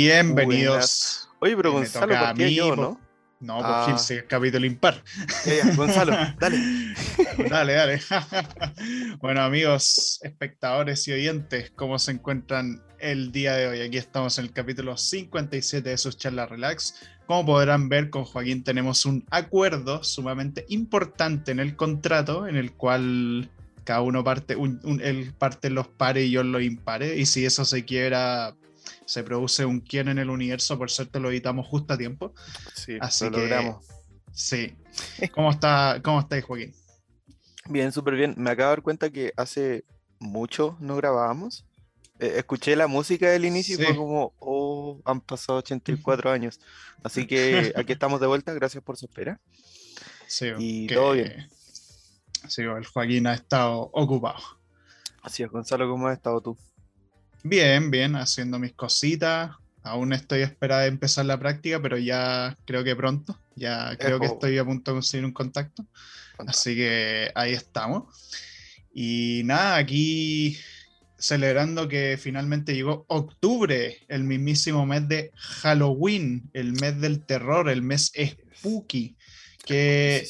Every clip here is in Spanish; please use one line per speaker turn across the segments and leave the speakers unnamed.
Bienvenidos.
Oye, pero
Me
Gonzalo, ¿por qué
mí,
yo,
por-
no?
No, por
Ah.
fin, capítulo impar.
Ya, ya, Gonzalo, dale.
Dale, dale. bueno, amigos, espectadores y oyentes, ¿cómo se encuentran el día de hoy? Aquí estamos en el capítulo 57 de sus charlas relax. Como podrán ver, con Joaquín tenemos un acuerdo sumamente importante en el contrato, en el cual cada uno parte, un, un- él parte los pares y yo los impares. Y si eso se quiebra, se produce un quien en el universo. Por suerte lo editamos justo a tiempo.
Sí,
Así
lo
que-
logramos.
Sí. ¿Cómo está, cómo estáis, Joaquín?
Bien, súper bien. Me acabo de dar cuenta que hace mucho no grabábamos. Eh, escuché la música del inicio
Sí.
y fue como, oh, han pasado 84 años. Así que aquí estamos de vuelta, gracias por su espera.
Sí,
Y
que-
todo bien.
Sí, el Joaquín ha estado ocupado.
Así es, Gonzalo, ¿cómo has estado tú?
Bien, bien, haciendo mis cositas. Aún estoy a espera de empezar la práctica, pero ya creo que pronto. Ya creo que
Ejo.
estoy a punto de conseguir un contacto. Así que ahí estamos. Y nada, aquí celebrando que finalmente llegó octubre, el mismísimo mes de Halloween, el mes del terror, el mes spooky. Que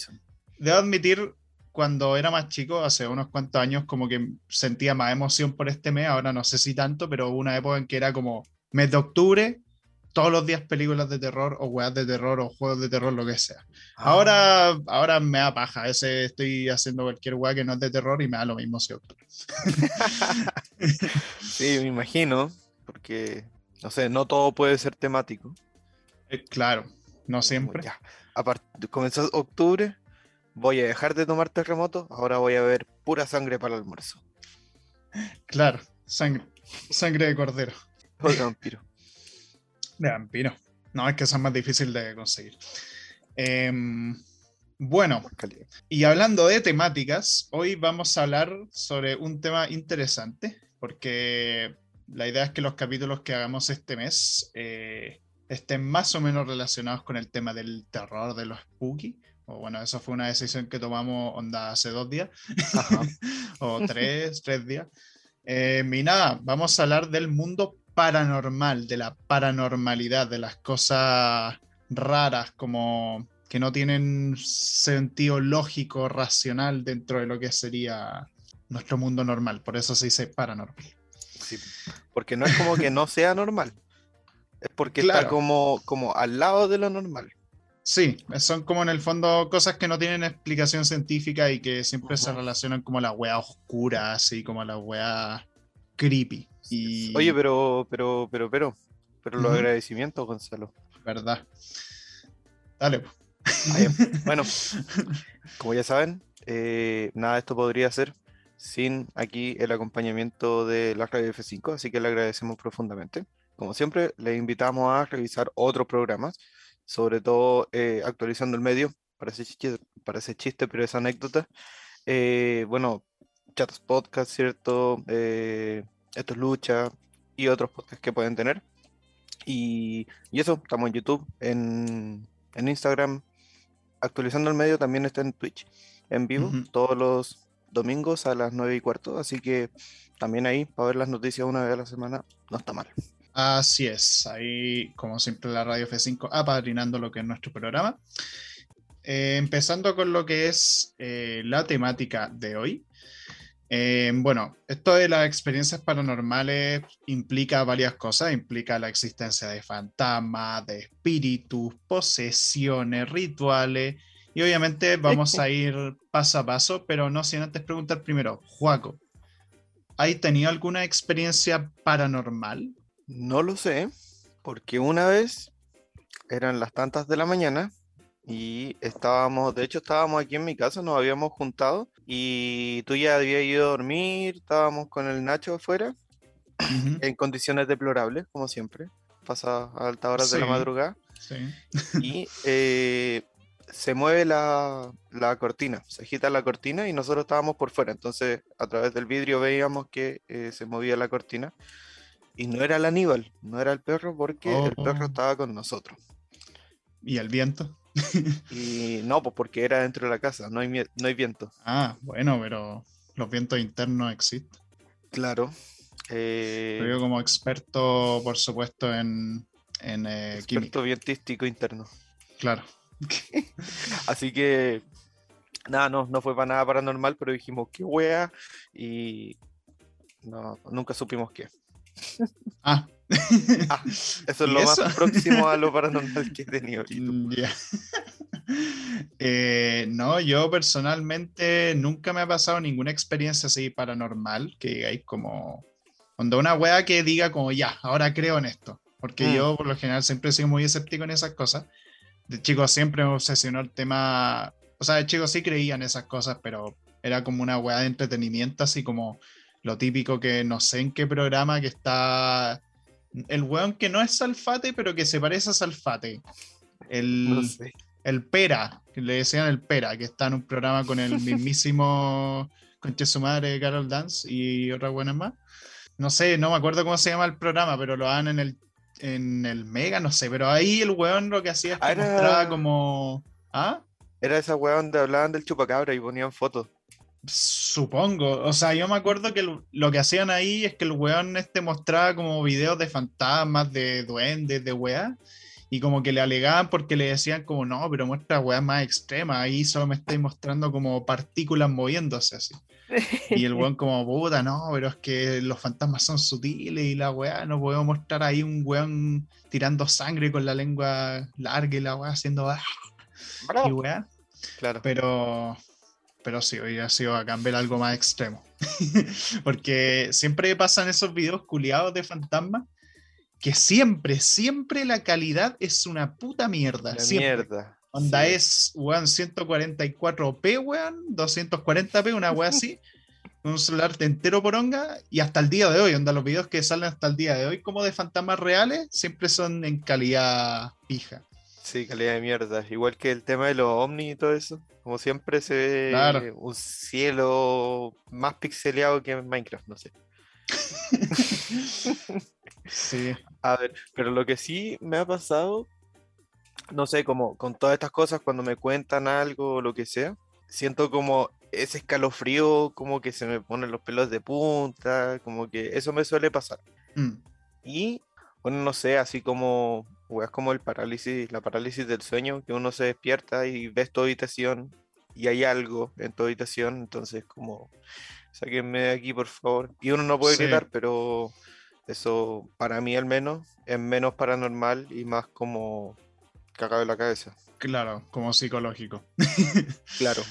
debo admitir, cuando era más chico, hace unos cuantos años, como que sentía más emoción por este mes, ahora no sé si tanto, pero hubo una época en que era como mes de octubre, todos los días películas de terror o weas de terror o juegos de terror, lo que sea.
Ah,
Ahora, ahora me da paja, ese estoy haciendo cualquier wea que no es de terror y me da lo mismo si octubre.
Sí, me imagino, porque, no sé, no todo puede ser temático.
Eh, claro, no siempre.
Ya, a part- comenzó octubre, voy a dejar de tomar terremoto, ahora voy a ver pura sangre para el almuerzo.
Claro, sangre, sangre de cordero.
O de vampiro.
De vampiro. No, es que son más difícil de conseguir. Em, bueno, y hablando de temáticas, hoy vamos a hablar sobre un tema interesante, porque la idea es que los capítulos que hagamos este mes eh, estén más o menos relacionados con el tema del terror, de los spooky. O bueno, eso fue una decisión que tomamos onda hace dos días, o tres, tres días. Eh, y nada, vamos a hablar del mundo paranormal, de la paranormalidad, de las cosas raras, como que no tienen sentido lógico, racional dentro de lo que sería nuestro mundo normal. Por eso se dice paranormal.
Sí, porque no es como que no sea normal. Es porque está
Claro.
como, como al lado de lo normal.
Sí, son como en el fondo cosas que no tienen explicación científica y que siempre se
Ujú.
relacionan como la wea oscura, así como la wea creepy. Y...
Oye, pero, pero, pero, pero, pero los
Ujú.
agradecimientos, Gonzalo.
¿Verdad? Dale. po.
Ah. Bueno, como ya saben, eh, nada de esto podría ser sin aquí el acompañamiento de la radio F5, así que le agradecemos profundamente. Como siempre, le invitamos a revisar otros programas, sobre todo eh, actualizando el medio, parece chiste, parece chiste, pero es anécdota. Eh, bueno, Chatos Podcast, ¿cierto? Eh, Esto es Lucha y otros podcasts que pueden tener. Y, y eso, estamos en YouTube, en, en Instagram, actualizando el medio también está en Twitch en vivo
Ujú.
todos los domingos a las 9 y cuarto, así que también ahí para ver las noticias una vez a la semana no está mal.
Así es, ahí como siempre la Radio F5 apadrinando lo que es nuestro programa. Eh, empezando con lo que es eh, la temática de hoy. Eh, bueno, esto de las experiencias paranormales implica varias cosas, implica la existencia de fantasmas, de espíritus, posesiones, rituales, y obviamente vamos a ir paso a paso, pero no sin antes preguntar primero, Juaco, ¿has tenido alguna experiencia paranormal?
No lo sé, porque una vez eran las tantas de la mañana y estábamos, de hecho estábamos aquí en mi casa, nos habíamos juntado y tú ya habías ido a dormir, estábamos con el Nacho afuera en condiciones deplorables, como siempre, pasa a altas horas de la madrugada.
sí.
y eh, se mueve la, la cortina, se agita la cortina y nosotros estábamos por fuera, entonces a través del vidrio veíamos que eh, se movía la cortina y no era el Aníbal, no era el perro porque el perro
Oh.
estaba con nosotros.
¿Y el viento?
Y no, pues porque era dentro de la casa, no hay, no hay viento.
Ah, bueno, pero los vientos internos existen.
Claro.
Eh, yo como experto, por supuesto, en, en
eh, experto
química.
interno.
Claro.
Así que nada, no, no fue para nada paranormal, pero dijimos qué wea y no, nunca supimos qué.
Ah.
ah eso es lo más próximo a lo paranormal que he tenido. Mm,
eh, no, yo personalmente nunca me ha pasado ninguna experiencia así paranormal que digáis como cuando una wea que diga como ya, ahora creo en esto. Porque mm. yo por lo general siempre he sido muy escéptico en esas cosas. De chico siempre me obsesionó el tema. O sea, de chico sí creía en esas cosas, pero era como una weá de entretenimiento, así como lo típico que no sé en qué programa que está. El weón que no es Salfate, pero que se parece a Salfate. El, el Pera, que le decían el Pera, que está en un programa con el mismísimo Conche su madre, Carol Dance y otras buenas más. No sé, no me acuerdo cómo se llama el programa, pero lo dan en el en el Mega, no sé, pero ahí el weón lo que hacía es que mostraba como. ¿Ah?
Era esa weón donde hablaban del chupacabra y ponían fotos.
Supongo, o sea, yo me acuerdo que lo que hacían ahí es que el weón este mostraba como videos de fantasmas, de duendes, de weá, y como que le alegaban porque le decían como, no, pero muestra weá más extrema, ahí solo me estáis mostrando como partículas moviéndose así. Y el weón como, puta, no, pero es que los fantasmas son sutiles y la weá, no podemos mostrar ahí un weón tirando sangre con la lengua larga y la weá haciendo... ¡ah! Y weá.
Claro.
Pero, pero sí, hoy ha sido a cambiar algo más extremo. Porque siempre pasan esos videos culiados de fantasmas que siempre, siempre la calidad es una puta mierda. mierda. Onda es, weón, 144p, weón, 240p, una weá así. un celular entero por onga y hasta el día de hoy, onda los videos que salen hasta el día de hoy como de fantasmas reales siempre son en calidad pija.
Sí, calidad de mierda. Igual que el tema de los ovnis y todo eso. Como siempre se ve un cielo más pixeleado que en Minecraft, no sé.
sí.
A ver, pero lo que sí me ha pasado no sé, como con todas estas cosas, cuando me cuentan algo o lo que sea, siento como ese escalofrío, como que se me ponen los pelos de punta, como que eso me suele pasar. Mm. Y, bueno, no sé, así como, es como el parálisis, la parálisis del sueño, que uno se despierta y ves tu habitación y hay algo en tu habitación, entonces como, sáquenme de aquí, por favor. Y uno no puede gritar, pero eso, para mí al menos, es menos paranormal y más como cagado de la cabeza.
Claro, como psicológico.
Claro.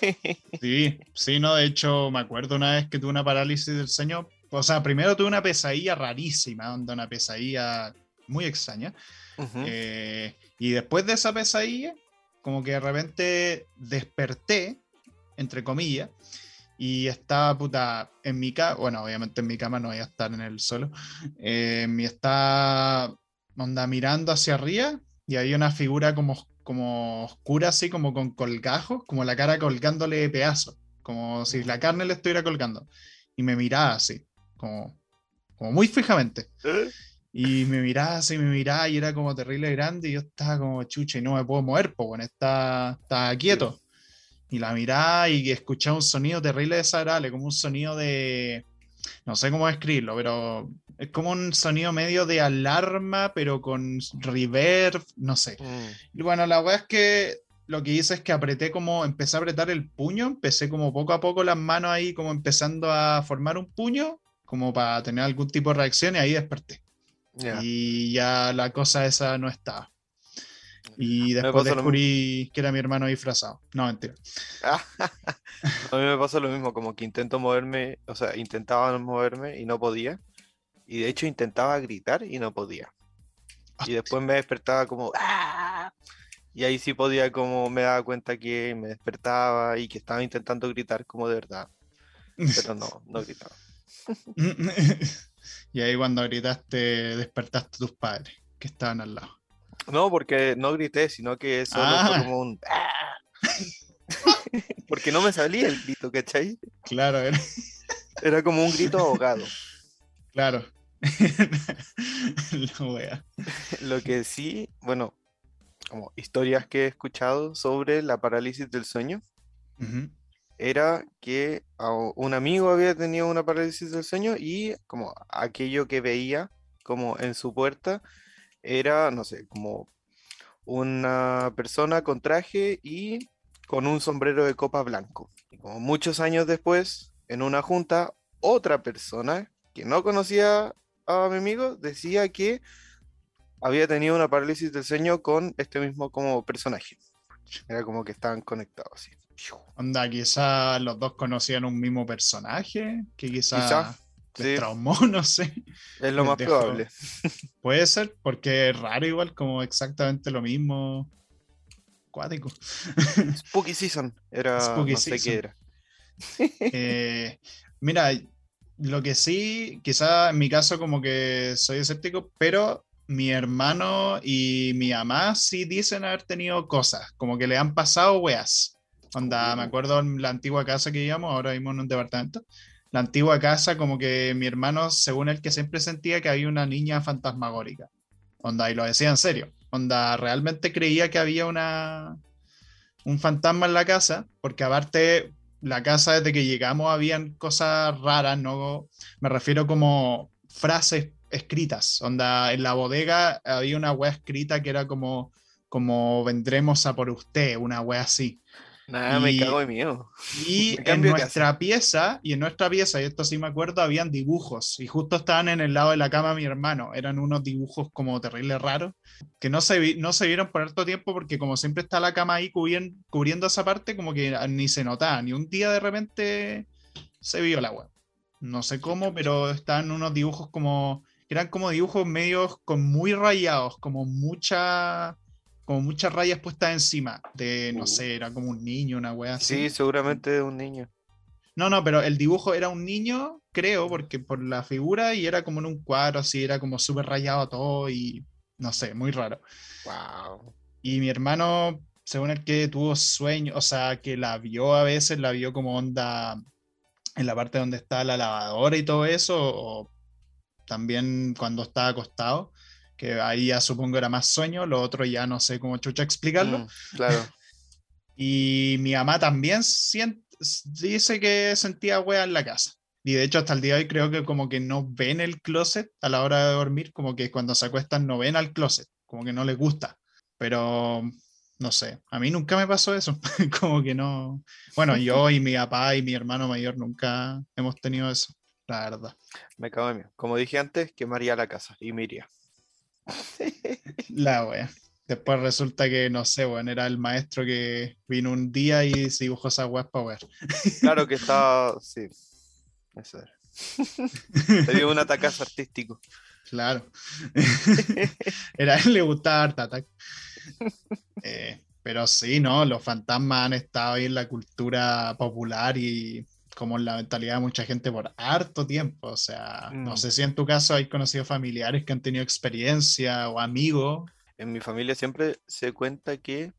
sí, sí, no, de hecho, me acuerdo una vez que tuve una parálisis del sueño. O sea, primero tuve una pesadilla rarísima, una pesadilla muy extraña. Eh, y después de esa pesadilla, como que de repente desperté, entre comillas, y estaba puta en mi cama, bueno, obviamente en mi cama no voy a estar en el suelo, eh, me está onda mirando hacia arriba y había una figura como, como oscura, así como con colgajos, como la cara colgándole pedazos, como si la carne le estuviera colgando. Y me miraba así, como, como muy fijamente. ¿Eh? Y me miraba así, me miraba y era como terrible grande y yo estaba como chucha y no me puedo mover, pues bueno, está, está quieto. Y la miraba y escuchaba un sonido terrible desagradable, como un sonido de, no sé cómo describirlo, pero es como un sonido medio de alarma, pero con reverb, no sé. Mm. Y bueno, la verdad es que lo que hice es que apreté como, empecé a apretar el puño, empecé como poco a poco las manos ahí como empezando a formar un puño, como para tener algún tipo de reacción y ahí desperté. Y ya la cosa esa no estaba. Y después descubrí que era mi hermano disfrazado. No, mentira.
a mí me pasó lo mismo, como que intento moverme, o sea, intentaba moverme y no podía. Y de hecho intentaba gritar y no podía. Y después me despertaba como... ¡Ah! Y ahí sí podía, como me daba cuenta que me despertaba y que estaba intentando gritar como de verdad. Pero no, no gritaba.
y ahí cuando gritaste, despertaste a tus padres que estaban al lado.
No, porque no grité, sino que solo fue ah. como un... ¡Ah! porque no me salía el grito, ¿cachai?
Claro, era...
era como un grito ahogado.
Claro.
Lo que sí, bueno, como historias que he escuchado sobre la parálisis del sueño, era que un amigo había tenido una parálisis del sueño y como aquello que veía como en su puerta era, no sé, como una persona con traje y con un sombrero de copa blanco. Como muchos años después, en una junta, otra persona que no conocía a mi amigo decía que había tenido una parálisis del sueño con este mismo como personaje. Era como que estaban conectados así.
Onda, quizá los dos conocían un mismo personaje, que quizá, les traumó, no sé.
Es lo más probable.
Puede ser, porque es raro igual, como exactamente lo mismo. Cuático.
Spooky Season, era, Spooky no sé qué era.
Eh, mira, lo que sí, quizá en mi caso como que soy escéptico, pero mi hermano y mi mamá sí dicen haber tenido cosas, como que le han pasado weas. Onda, me acuerdo en la antigua casa que vivíamos, ahora vivimos en un departamento. La antigua casa, como que mi hermano, según él, que siempre sentía que había una niña fantasmagórica. Onda, y lo decía en serio. Onda, realmente creía que había una un fantasma en la casa, porque aparte la casa desde que llegamos habían cosas raras, no me refiero como frases escritas. Onda, en la bodega había una wea escrita que era como como vendremos a por usted, una wea así.
Nada, me cago de miedo.
Y en nuestra pieza, y en nuestra pieza, y esto sí me acuerdo, habían dibujos, y justo estaban en el lado de la cama mi hermano. Eran unos dibujos como terribles raros, que no se, no se vieron por harto tiempo, porque como siempre está la cama ahí cubriendo, cubriendo esa parte, como que ni se notaba, ni un día de repente se vio la web. No sé cómo, pero estaban unos dibujos como, eran como dibujos medios con muy rayados, como mucha como muchas rayas puestas encima, de, no uh. sé, era como un niño, una wea así.
Sí, seguramente un niño.
No, no, pero el dibujo era un niño, creo, porque por la figura y era como en un cuadro, así, era como súper rayado todo y no sé, muy raro.
Wow.
Y mi hermano, según el que tuvo sueño, o sea, que la vio a veces, la vio como onda en la parte donde está la lavadora y todo eso, o también cuando estaba acostado que ahí ya supongo era más sueño, lo otro ya no sé cómo chucha explicarlo. Mm,
claro.
y mi mamá también dice que sentía wea en la casa. Y de hecho hasta el día de hoy creo que como que no ven el closet a la hora de dormir, como que cuando se acuestan no ven al closet, como que no les gusta. Pero no sé, a mí nunca me pasó eso, como que no. Bueno, yo y mi papá y mi hermano mayor nunca hemos tenido eso, la verdad.
Me cago en mí. Como dije antes, quemaría la casa y me iría.
La wea. Después resulta que, no sé, bueno, era el maestro que vino un día y se dibujó esa web para ver.
Claro que estaba, sí. Eso era. Te dio un ataque artístico.
Claro. era él le gustaba Art Attack. Eh, pero sí, ¿no? Los fantasmas han estado ahí en la cultura popular y como la mentalidad de mucha gente por harto tiempo. O sea, no mm. sé si en tu caso hay conocido familiares que han tenido experiencia o amigos.
En mi familia siempre se cuenta que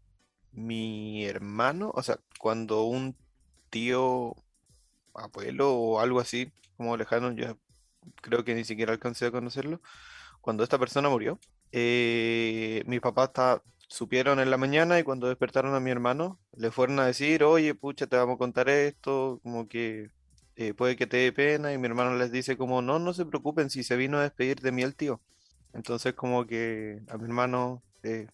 mi hermano, o sea, cuando un tío, abuelo o algo así, como lejano, yo creo que ni siquiera alcancé a conocerlo, cuando esta persona murió, eh, mi papá está, supieron en la mañana y cuando despertaron a mi hermano, le fueron a decir, oye, pucha, te vamos a contar esto, como que eh, puede que te dé pena, y mi hermano les dice como, no, no se preocupen si se vino a despedir de mí el tío. Entonces como que a mi hermano, eh,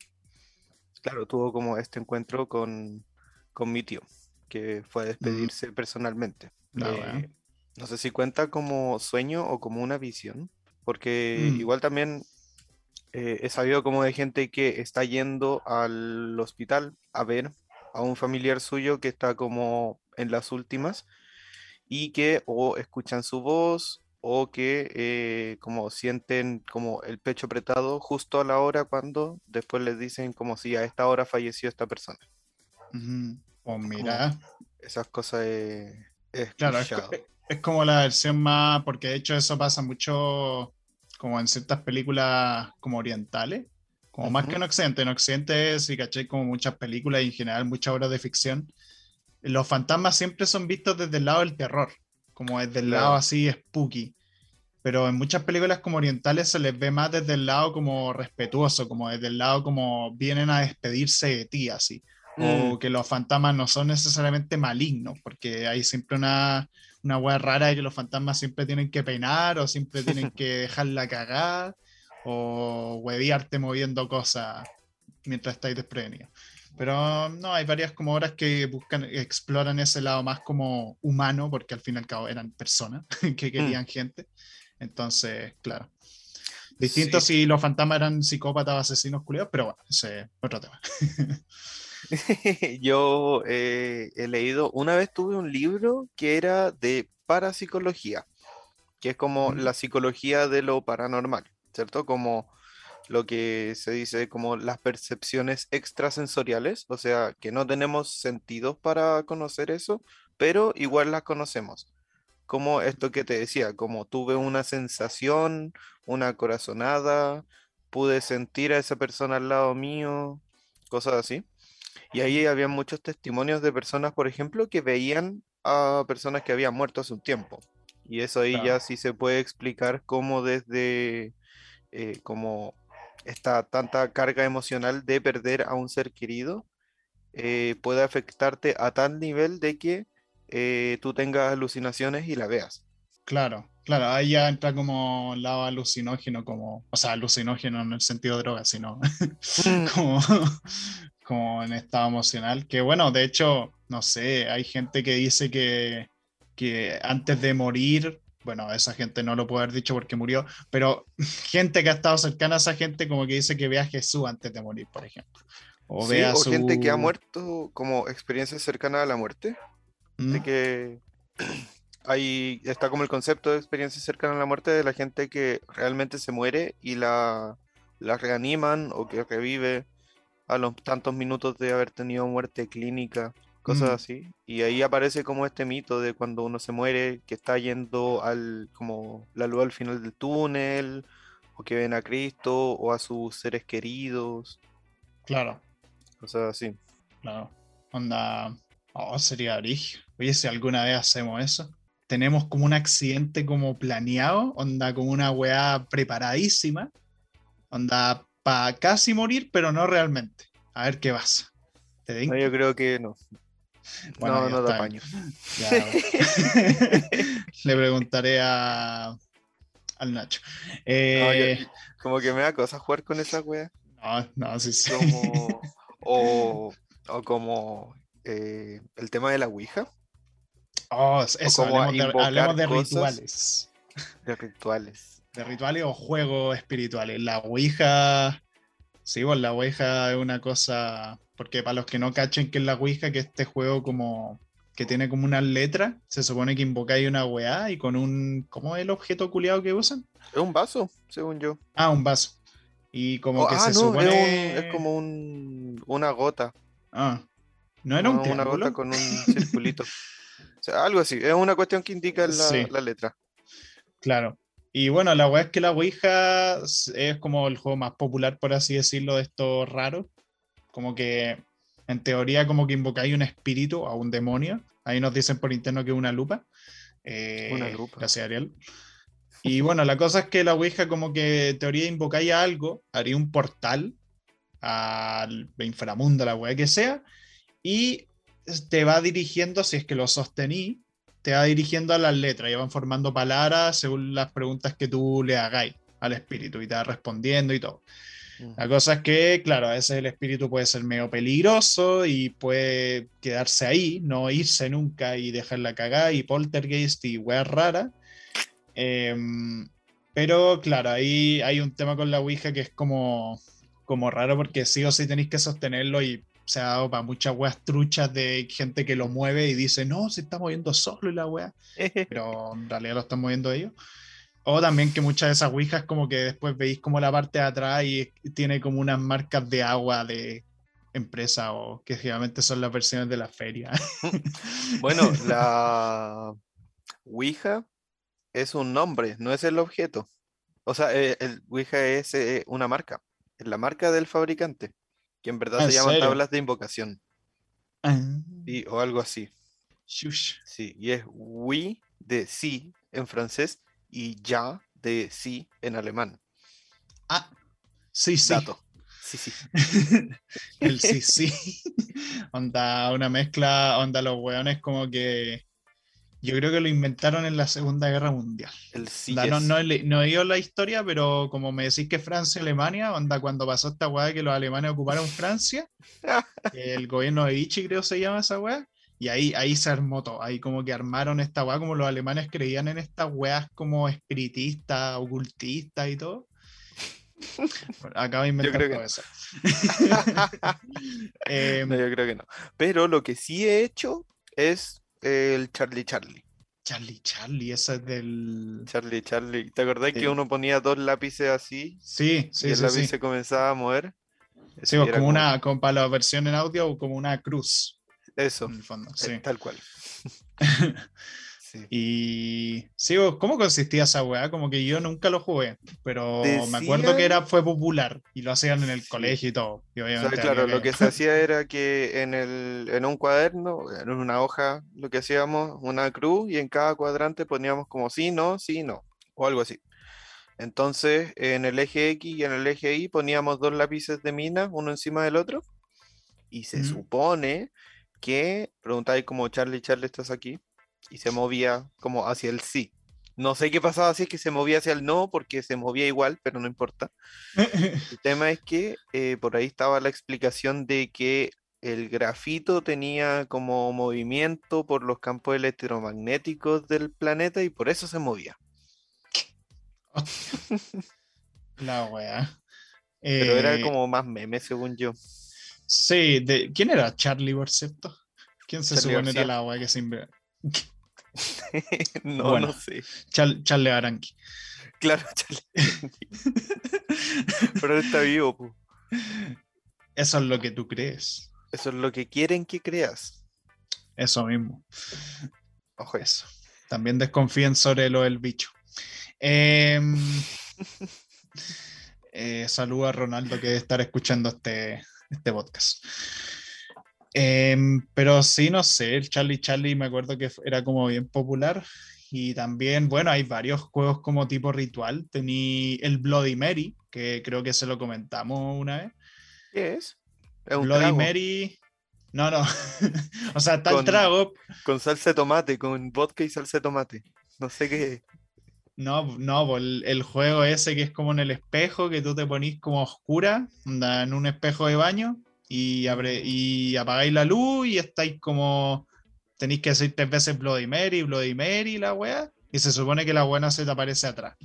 claro, tuvo como este encuentro con, con mi tío, que fue a mm. despedirse personalmente. Ah, eh, no sé si cuenta como sueño o como una visión, porque mm. igual también eh, he sabido como de gente que está yendo al hospital a ver a un familiar suyo que está como en las últimas y que o escuchan su voz o que eh, como sienten como el pecho apretado justo a la hora cuando después les dicen como si a esta hora falleció esta persona.
O mira.
esas cosas es,
claro, es, como la versión más, porque de hecho eso pasa mucho como en ciertas películas como orientales, como más que en Occidente. En Occidente, sí, caché como muchas películas y en general muchas obras de ficción, los fantasmas siempre son vistos desde el lado del terror, como desde el lado así spooky. Pero en muchas películas como orientales se les ve más desde el lado como respetuoso, como desde el lado como vienen a despedirse de ti, así. o
Mm.
que los fantasmas no son necesariamente malignos, porque hay siempre una, una wea rara de que los fantasmas siempre tienen que peinar o siempre tienen que dejarla cagar o hueviarte moviendo cosas mientras estáis desprevenidos. Pero no, hay varias como obras que buscan, exploran ese lado más como humano, porque al fin y al cabo eran personas que querían gente. Entonces, claro. Distinto
Sí.
si los fantasmas eran psicópatas o asesinos culiados, pero bueno, ese es otro tema.
Yo eh, he leído, una vez tuve un libro que era de parapsicología, que es como
Mm.
la psicología de lo paranormal, ¿cierto? Como lo que se dice como las percepciones extrasensoriales, o sea, que no tenemos sentidos para conocer eso, pero igual las conocemos. Como esto que te decía, como tuve una sensación, una corazonada, pude sentir a esa persona al lado mío, cosas así. Y ahí había muchos testimonios de personas, por ejemplo, que veían a personas que habían muerto hace un tiempo. Y eso ahí ya sí se puede explicar cómo desde eh, como esta tanta carga emocional de perder a un ser querido eh, puede afectarte a tal nivel de que eh, tú tengas alucinaciones y la veas.
Claro, claro, ahí ya entra como lado alucinógeno, como, o sea, alucinógeno en el sentido de droga, sino como, como en estado emocional. Que bueno, de hecho, no sé, hay gente que dice que, que antes de morir, bueno, esa gente no lo puede haber dicho porque murió, pero gente que ha estado cercana a esa gente como que dice que ve a Jesús antes de morir, por ejemplo. O
Sí,
ve a
o gente que ha muerto como experiencia cercana a la muerte. de que ahí está como el concepto de experiencia cercana a la muerte de la gente que realmente se muere y la, la reaniman o que revive a los tantos minutos de haber tenido muerte clínica, cosas
Mm.
así. Y ahí aparece como este mito de cuando uno se muere, que está yendo al como la luz al final del túnel, o que ven a Cristo o a sus seres queridos,
Claro,
cosas así.
claro. Onda, oh, sería brígido. Oye, si alguna vez hacemos eso, tenemos como un accidente como planeado, onda como una weá preparadísima, onda para casi morir, pero no realmente. A ver qué pasa. ¿Te
No, yo creo que no.
Bueno,
no, no da
está
paño.
Ya, Le preguntaré a, al Nacho.
No, yo-
Eh,
como que me da cosa jugar con esa wea.
no, no, sí, sí.
Como, o, o como eh, el tema de la Ouija,
Oh, eso, hablemos de, hablemos de rituales.
de rituales.
De rituales o juegos espirituales. La Ouija, sí, pues la Ouija es una cosa, porque para los que no cachen que es la Ouija, que este juego como que tiene como una letra, se supone que invocáis una weá y con un, ¿cómo es el objeto culiado que usan?
Es un vaso, según yo.
Ah, un vaso. Y como
Oh,
que
ah,
se
no,
supone...
es, un- es como un, una gota.
Ah, no era un
como una
triángulo.
gota con un circulito. O sea, algo así. Es una cuestión que indica la,
Sí.
la letra.
Claro. Y bueno, la weá es que la Ouija es como el juego más popular, por así decirlo, de estos raros. Como que en teoría como que invocáis un espíritu o un demonio. Ahí nos dicen por interno que es una lupa. Eh,
Una lupa.
Gracias, Ariel. Y bueno, la cosa es que la Ouija como que en teoría invocáis a algo, haría un portal al inframundo, la weá que sea, y te va dirigiendo, si es que lo sostení, te va dirigiendo a las letras y van formando palabras según las preguntas que tú le hagáis al espíritu y te va respondiendo y todo.
Mm.
La cosa es que, claro, a veces el espíritu puede ser medio peligroso y puede quedarse ahí, no irse nunca y dejarla cagar y poltergeist y weas raras. Em, pero claro, ahí hay un tema con la Ouija que es como, como raro porque sí o sí tenéis que sostenerlo y se ha dado para muchas weas truchas de gente que lo mueve y dice, no, se está moviendo solo y la wea pero en realidad lo están moviendo ellos. O también que muchas de esas ouijas como que después veis como la parte de atrás y tiene como unas marcas de agua de empresa o que generalmente son las versiones de la feria.
Bueno, la Ouija es un nombre, no es el objeto. O sea, eh, el Ouija es eh, una marca, es la marca del fabricante, que en verdad
Ah,
se
¿en
llaman
serio?
tablas de invocación,
Ah,
y- o algo así.
shush.
Sí, y es oui de sí en francés y ya de sí en alemán.
Ah, sí, sí.
Dato. Sí, sí.
el sí, sí. onda, una mezcla, onda, los weones como que. Yo creo que lo inventaron en la Segunda Guerra Mundial.
El
no, no, he le- no he oído la historia, pero como me decís que Francia y Alemania, onda, cuando pasó esta weá de que los alemanes ocuparon Francia, el gobierno de Vichy creo se llama esa weá, y ahí, ahí se armó todo, ahí como que armaron esta weá, como los alemanes creían en estas weas como espiritistas, ocultistas y todo. Bueno, acabo de inventar
creo que
todo
no.
eso. Em,
No, yo creo que no. Pero lo que sí he hecho es el Charlie Charlie.
Charlie Charlie, esa es del...
Charlie Charlie. ¿Te acordás
Sí.
que uno ponía dos lápices así
Sí,
y
sí,
el
sí,
lápiz
sí.
se comenzaba a mover?
Sí,
Ese
pues, como una, como para la versión en audio, como una cruz,
Eso,
en el fondo,
eh,
sí.
tal cual. Sí.
Y sí, ¿cómo consistía esa weá? Como que yo nunca lo jugué, pero me acuerdo que era, fue popular y lo hacían en el colegio y todo. Y
O sea,
obviamente
claro, lo que se hacía era que en, el, en un cuaderno, en una hoja, lo que hacíamos, una cruz, y en cada cuadrante poníamos como sí, no, sí, no, o algo así. Entonces, en el eje X y en el eje Y poníamos dos lápices de mina, uno encima del otro, y se supone que, preguntáis como Charlie, Charlie, ¿estás aquí? Y se movía como hacia el sí. No sé qué pasaba si es que se movía hacia el no, porque se movía igual, pero no importa. El tema es que eh, por ahí estaba la explicación de que el grafito tenía como movimiento por los campos electromagnéticos del planeta y por eso se movía.
La weá.
Pero era
Eh,
como más meme, según yo.
Sí, de, ¿quién era Charlie, por cierto? ¿Quién se
Charlie
supone era
García.
la weá que se
No,
Bueno.
no sé.
Char- Charlie Aranqui.
Claro, Charlie. Pero él está vivo.
Eso es lo que tú crees.
Eso es lo que quieren que creas.
Eso mismo.
Ojo eso.
También desconfíen sobre lo del bicho. Em, eh, saludo a Ronaldo que debe estar escuchando este, este podcast. Em, pero sí, no sé, el Charlie Charlie me acuerdo que era como bien popular. Y también, bueno, hay varios juegos como tipo ritual. Tení el Bloody Mary, que creo que se lo comentamos una vez.
¿Qué es? Es un
Bloody
trago
Mary. No, no. o sea, está el
Con-
trago,
con salsa de tomate, con vodka y salsa de tomate. No sé qué.
No, no, el, el juego ese que es como en el espejo, que tú te ponís como oscura, en un espejo de baño, y, abre, y apagáis la luz y estáis como. Tenéis que decir tres veces Bloody Mary, Bloody Mary, la wea, y se supone que la buena se te aparece atrás.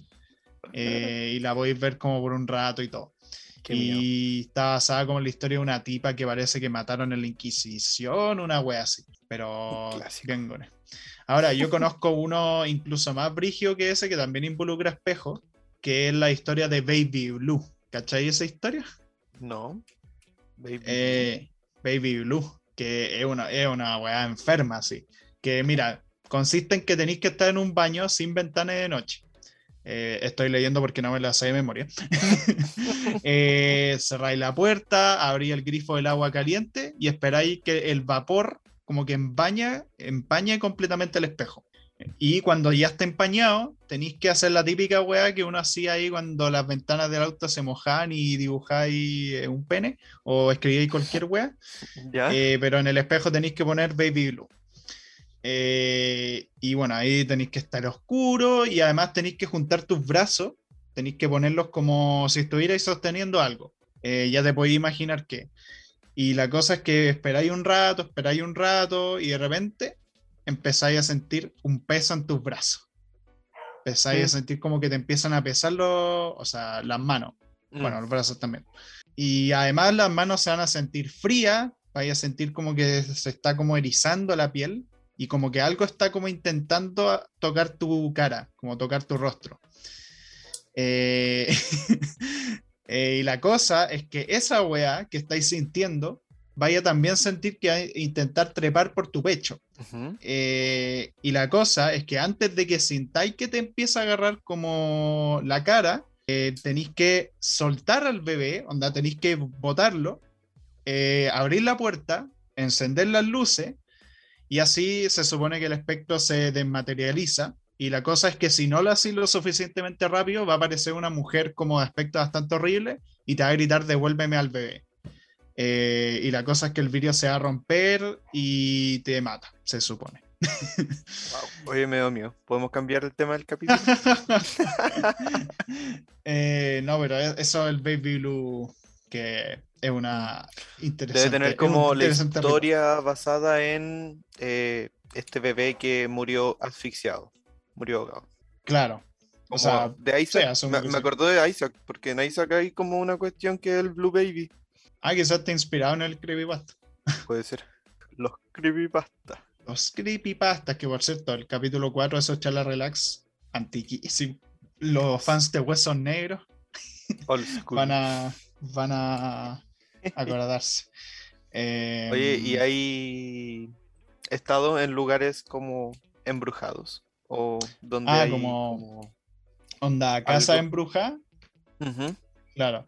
Eh, y la podéis ver como por un rato y todo.
Qué
y está basada como en la historia de una tipa que parece que mataron en la Inquisición, una wea así. Pero
Clásico.
bien gone. Ahora, yo conozco uno incluso más brigio que ese, que también involucra espejos, que es la historia de Baby Blue. ¿Cachai esa historia?
No. Baby.
Eh, Baby Blue, que es una, es una weá enferma, así. Que mira, consiste en que tenéis que estar en un baño sin ventana de noche. Eh, estoy leyendo porque no me la sé de memoria. eh, cerráis la puerta, abrí el grifo del agua caliente y esperáis que el vapor como que empaña, empañe completamente el espejo. Y cuando ya está empañado, tenéis que hacer la típica weá que uno hacía ahí cuando las ventanas del auto se mojaban y dibujáis eh, un pene o escribíais cualquier weá. Eh, pero en el espejo tenéis que poner Baby Blue. Eh, y bueno, ahí tenéis que estar oscuro y además tenéis que juntar tus brazos, tenéis que ponerlos como si estuvierais sosteniendo algo. Eh, ya te podéis imaginar qué. Y la cosa es que esperáis un rato, esperáis un rato y de repente empezáis a sentir un peso en tus brazos. Empezáis a sentir como que te empiezan a pesar los, o sea, las manos.
Mm.
Bueno, los brazos también. Y además las manos se van a sentir frías, vais a sentir como que se está como erizando la piel y como que algo está como intentando tocar tu cara, como tocar tu rostro. Eh, eh, y la cosa es que esa weá que estáis sintiendo, vaya también sentir que hay- intentar trepar por tu pecho. Eh, y la cosa es que antes de que sintáis que te empieza a agarrar como la cara, eh, tenéis que soltar al bebé, onda, tenéis que botarlo, eh, abrir la puerta, encender las luces, y así se supone que el espectro se desmaterializa y la cosa es que si no lo haces lo suficientemente rápido, va a aparecer una mujer como de aspecto bastante horrible y te va a gritar devuélveme al bebé. Eh, y la cosa es que el vídeo se va a romper y te mata, se supone.
Oye, me dio miedo. ¿Podemos cambiar el tema del capítulo?
Eh, no, pero e-, eso el Baby Blue, que es una interesante.
Debe tener como la historia basada en eh, este bebé que murió asfixiado, murió ahogado.
Claro.
o sea, de Isaac. me, me acordó de Isaac, porque en Isaac hay como una cuestión que es el Blue Baby.
Ah, quizás te inspirado en el creepypasta.
Puede ser. Los creepypasta.
Los creepypastas, que por cierto, el capítulo 4 de esos charla relax, antiquísimo. Los fans de Huesos Negros van a, van a acordarse.
Oye, ¿y em, hay estado en lugares como embrujados? ¿O donde
ah, como, onda casa embruja? Claro.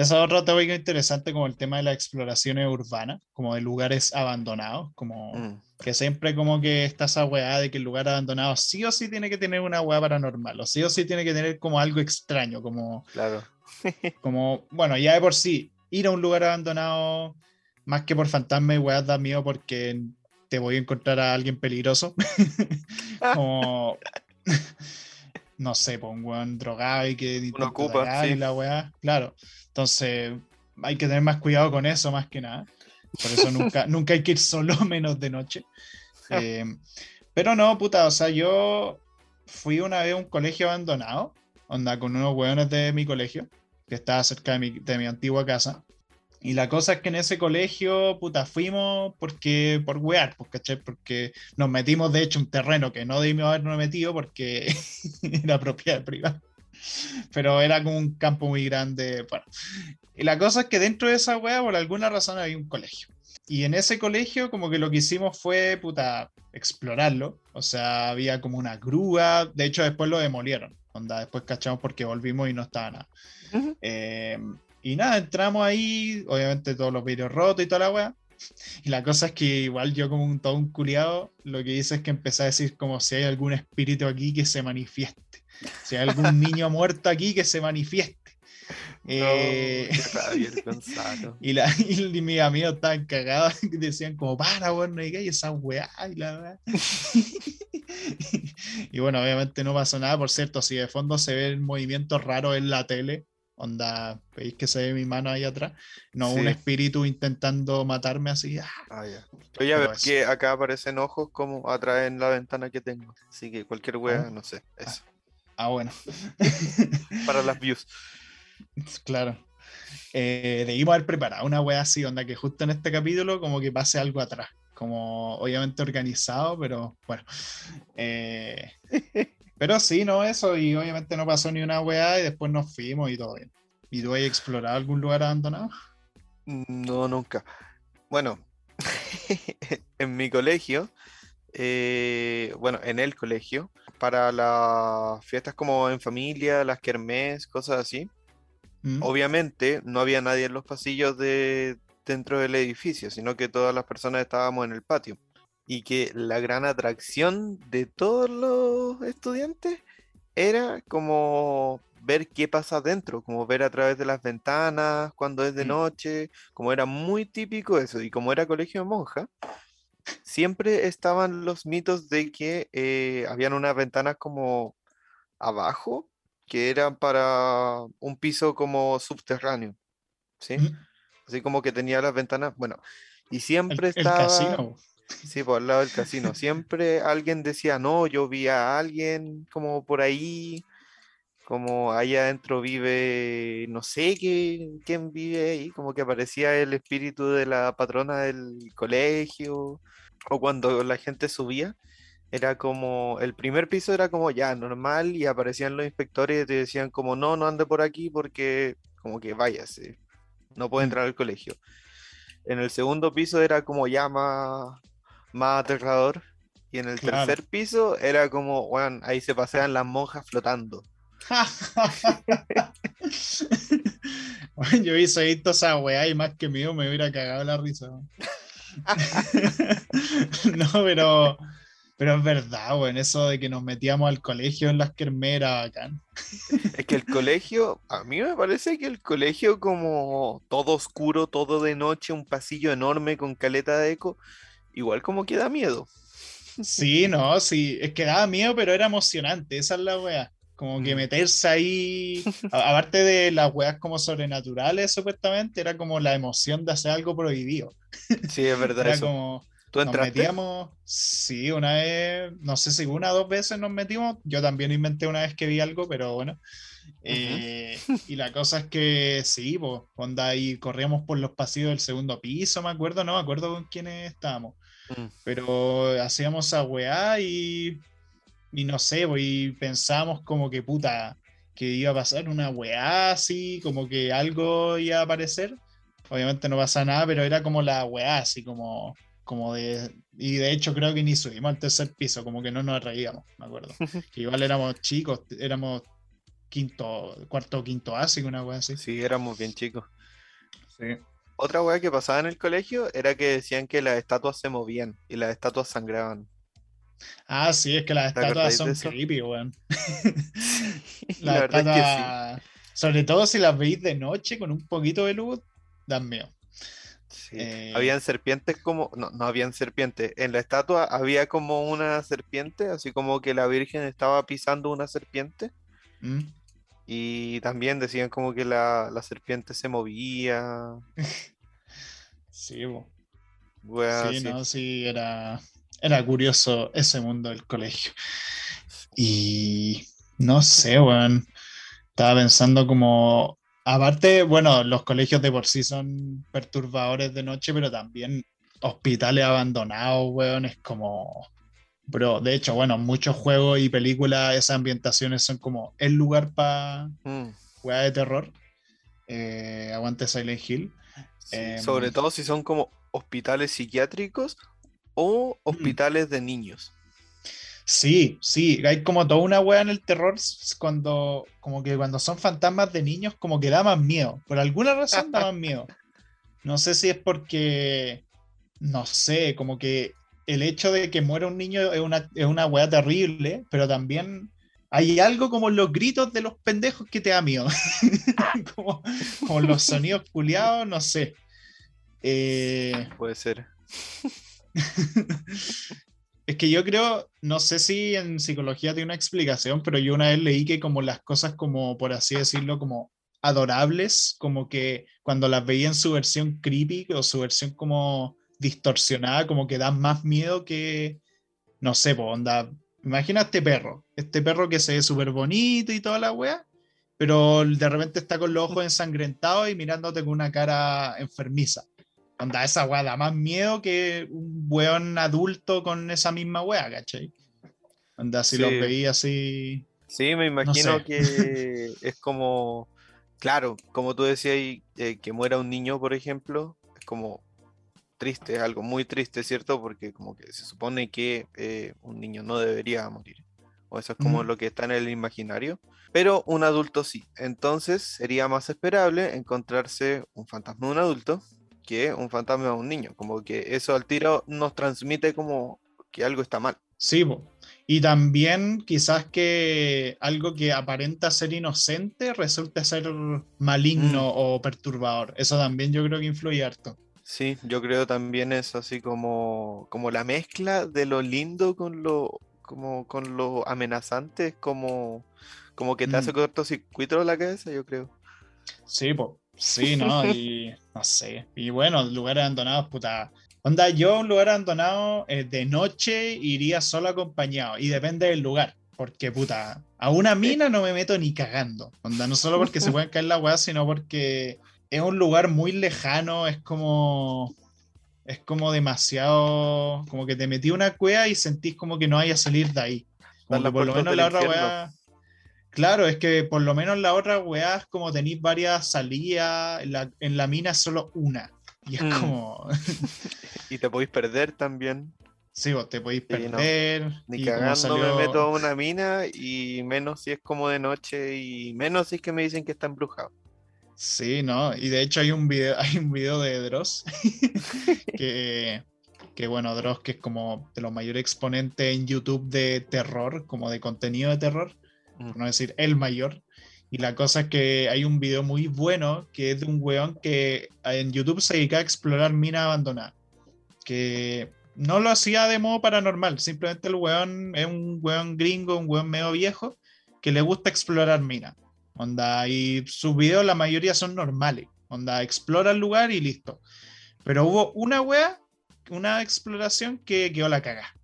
Esa es otro tema interesante como el tema de las exploraciones urbanas, como de lugares abandonados, como mm. que siempre como que está esa weá de que el lugar abandonado sí o sí tiene que tener una weá paranormal, o sí o sí tiene que tener como algo extraño, como...
Claro.
como, bueno, ya de por sí, ir a un lugar abandonado, más que por fantasma y weá, da miedo porque te voy a encontrar a alguien peligroso. como... no sé, pues un weón drogado y que...
Uno ocupa, sí.
la weá, claro. Entonces, hay que tener más cuidado con eso, más que nada. Por eso nunca, nunca hay que ir solo menos de noche. Eh, pero no, puta, o sea, yo fui una vez a un colegio abandonado, onda, con unos hueones de mi colegio, que estaba cerca de mi, de mi antigua casa. Y la cosa es que en ese colegio, puta, fuimos porque, por wear, pues, Porque nos metimos, de hecho, un terreno que no debimos habernos metido porque era propiedad privada pero era como un campo muy grande. Bueno. Y la cosa es que dentro de esa wea, por alguna razón, había un colegio. Y en ese colegio, como que lo que hicimos fue, puta, explorarlo. O sea, había como una grúa. De hecho, después lo demolieron. Onda, después cachamos porque volvimos y no estaba nada. Eh, y nada, entramos ahí. Obviamente, todos los vidrios rotos y toda la wea. Y la cosa es que igual yo como un todo un culiado, lo que hice es que empecé a decir como si hay algún espíritu aquí que se manifieste. Si hay algún niño muerto aquí, que se manifieste.
Eh,
y, la, y mis amigos estaban cagados decían como para bueno y esa weá y la y bueno obviamente no pasó nada por cierto si de fondo se ve el movimiento raro en la tele onda veis que se ve mi mano ahí atrás no un espíritu intentando matarme así
ah, ah oye a ver que acá aparecen ojos como atrás en la ventana que tengo así que cualquier weá ¿Ah? no sé eso
Ah, bueno.
Para las views.
Claro. Eh, debimos haber preparado una wea así, onda que justo en este capítulo como que pase algo atrás. Como obviamente organizado, pero bueno. Eh, pero sí, no, eso, y obviamente no pasó ni una wea y después nos fuimos y todo bien. ¿Y tú has explorado algún lugar abandonado?
No, nunca. Bueno, en mi colegio, eh, bueno, en el colegio, para las fiestas como en familia, las kermés, cosas así. Mm. Obviamente no había nadie en los pasillos de dentro del edificio, sino que todas las personas estábamos en el patio. Y que la gran atracción de todos los estudiantes era como ver qué pasa adentro, como ver a través de las ventanas cuando es de mm. noche, como era muy típico eso. Y como era colegio de monja, siempre estaban los mitos de que eh, habían unas ventanas como abajo, que eran para un piso como subterráneo, ¿sí? Así como que tenía las ventanas, bueno, y siempre estaba... El casino. Sí, por el lado del casino. Siempre alguien decía, no, yo vi a alguien como por ahí, como allá adentro vive, no sé quién, quién vive ahí, como que aparecía el espíritu de la patrona del colegio, o cuando la gente subía, era como, el primer piso era como ya normal y aparecían los inspectores y te decían como no, no ande por aquí porque como que váyase, no puede mm. entrar al colegio. En el segundo piso era como ya más, más aterrador y en el tercer piso era como, bueno, ahí se pasean las monjas flotando.
yo hice visto esa weá y más que mío me hubiera cagado la risa. no, pero Pero es verdad, weón, eso de que nos metíamos al colegio en las kermeras, bacán.
Es que el colegio, a mí me parece que el colegio como todo oscuro, todo de noche, un pasillo enorme con caleta de eco, igual como que da miedo.
Sí, no, sí, es que daba miedo, pero era emocionante, esa es la weá. Como que
Mm.
meterse ahí, aparte de las weas como sobrenaturales, supuestamente, era como la emoción de hacer algo prohibido.
Sí, es verdad
Era
eso.
como,
¿Tú
nos
entraste?
metíamos, sí, una vez, no sé si una o dos veces nos metimos, yo también inventé una vez que vi algo, pero bueno. Eh, y la cosa es que sí, pues, onda ahí corríamos por los pasillos del segundo piso, me acuerdo, no me acuerdo con quiénes estábamos.
Mm.
Pero hacíamos esa weá y, y no sé, pues, y pensábamos como que puta, que iba a pasar una weá así, como que algo iba a aparecer. Obviamente no pasa nada, pero era como la weá, así como, como de. Y de hecho creo que ni subimos al tercer piso, como que no nos reíamos, me acuerdo. Que igual éramos chicos, éramos quinto, cuarto o quinto que una weá así.
Sí, éramos bien chicos.
Sí.
Otra weá que pasaba en el colegio era que decían que las estatuas se movían y las estatuas sangraban.
Ah, sí, es que las
¿Te
estatuas son creepy, weón.
La
Las
verdad es que sí.
sobre todo si las veis de noche con un poquito de luz, dan miedo.
Sí.
Eh,
Habían serpientes como, no, no habían serpientes. En la estatua había como una serpiente, así como que la Virgen estaba pisando una serpiente.
¿Mm?
Y también decían como que la, la serpiente se movía.
Sí,
weas
sí,
así.
no, sí, era, era curioso ese mundo del colegio. Y no sé, weón. Estaba pensando como, aparte, bueno, los colegios de por sí son perturbadores de noche, pero también hospitales abandonados, weón, es como, bro, de hecho, bueno, muchos juegos y películas, esas ambientaciones son como el lugar para
Mm,
de terror. Eh, aguante Silent Hill.
sí,
Em,
Sobre todo si son como hospitales psiquiátricos o
Mm.
hospitales de niños.
Sí, sí, hay como toda una wea en el terror cuando, como que cuando son fantasmas de niños, como que da más miedo. Por alguna razón da más miedo. No sé si es porque, no sé, como que el hecho de que muera un niño es una, es una wea terrible, pero también hay algo como los gritos de los pendejos que te da miedo. como, como los sonidos culiados, no sé. Eh,
Puede ser.
Es que yo creo, no sé si en psicología tiene una explicación, pero yo una vez leí que como las cosas como, por así decirlo, como adorables, como que cuando las veía en su versión creepy o su versión como distorsionada, como que dan más miedo que, no sé, po, onda, imagina este perro, este perro que se ve súper bonito y toda la wea, pero de repente está con los ojos ensangrentados y mirándote con una cara enfermiza. Onda, esa weá da más miedo que un weón adulto con esa misma weá, ¿cachai? Onda, si
Sí.
los veía así.
Sí, me imagino
sé.
que es como, claro, como tú decías, eh, que muera un niño, por ejemplo, es como triste, es algo muy triste, ¿cierto? Porque como que se supone que eh, un niño no debería morir, o eso es como lo que está en el imaginario, pero un adulto sí. Entonces sería más esperable encontrarse un fantasma de un adulto que un fantasma de un niño, como que eso al tiro nos transmite como que algo está mal.
Sí. Y también quizás que algo que aparenta ser inocente resulta ser maligno
Mm.
o perturbador. Eso también yo creo que influye harto.
Sí, yo creo también es así como, como la mezcla de lo lindo con lo, como, con lo amenazante, es como, como que te hace
Mm.
cortocircuito la cabeza, yo creo.
Sí, po. Sí, ¿no? Y no sé. Y bueno, lugares abandonados, puta. Onda, yo un lugar abandonado eh, de noche iría solo acompañado. Y depende del lugar. Porque, puta, a una mina no me meto ni cagando. Onda, no solo porque se pueden caer la weá, sino porque es un lugar muy lejano. Es como. Es como demasiado. Como que te metí una cueva y sentís como que no hay a salir de ahí. Como por lo menos la otra weá. Claro, es que por lo menos la otra weá es como tenéis varias salidas, en la, en la mina es solo una. Y es
Mm.
como,
Y te podéis perder también.
sí, vos te podéis
Sí, no.
perder.
Ni
y
cagando
salió-
me meto a una mina y menos si es como de noche y menos si es que me dicen que está embrujado.
Sí, ¿no? Y de hecho hay un video, hay un video de Dross que, que bueno, Dross que es como de los mayores exponentes en YouTube de terror, como de contenido de terror, por no decir el mayor. Y la cosa es que hay un video muy bueno que es de un weón que en YouTube se dedica a explorar minas abandonadas. Que no lo hacía de modo paranormal, simplemente el weón es un weón gringo, un weón medio viejo, que le gusta explorar minas. Onda, y sus videos la mayoría son normales. Onda, explora el lugar y listo. Pero hubo una wea, una exploración que quedó la caga.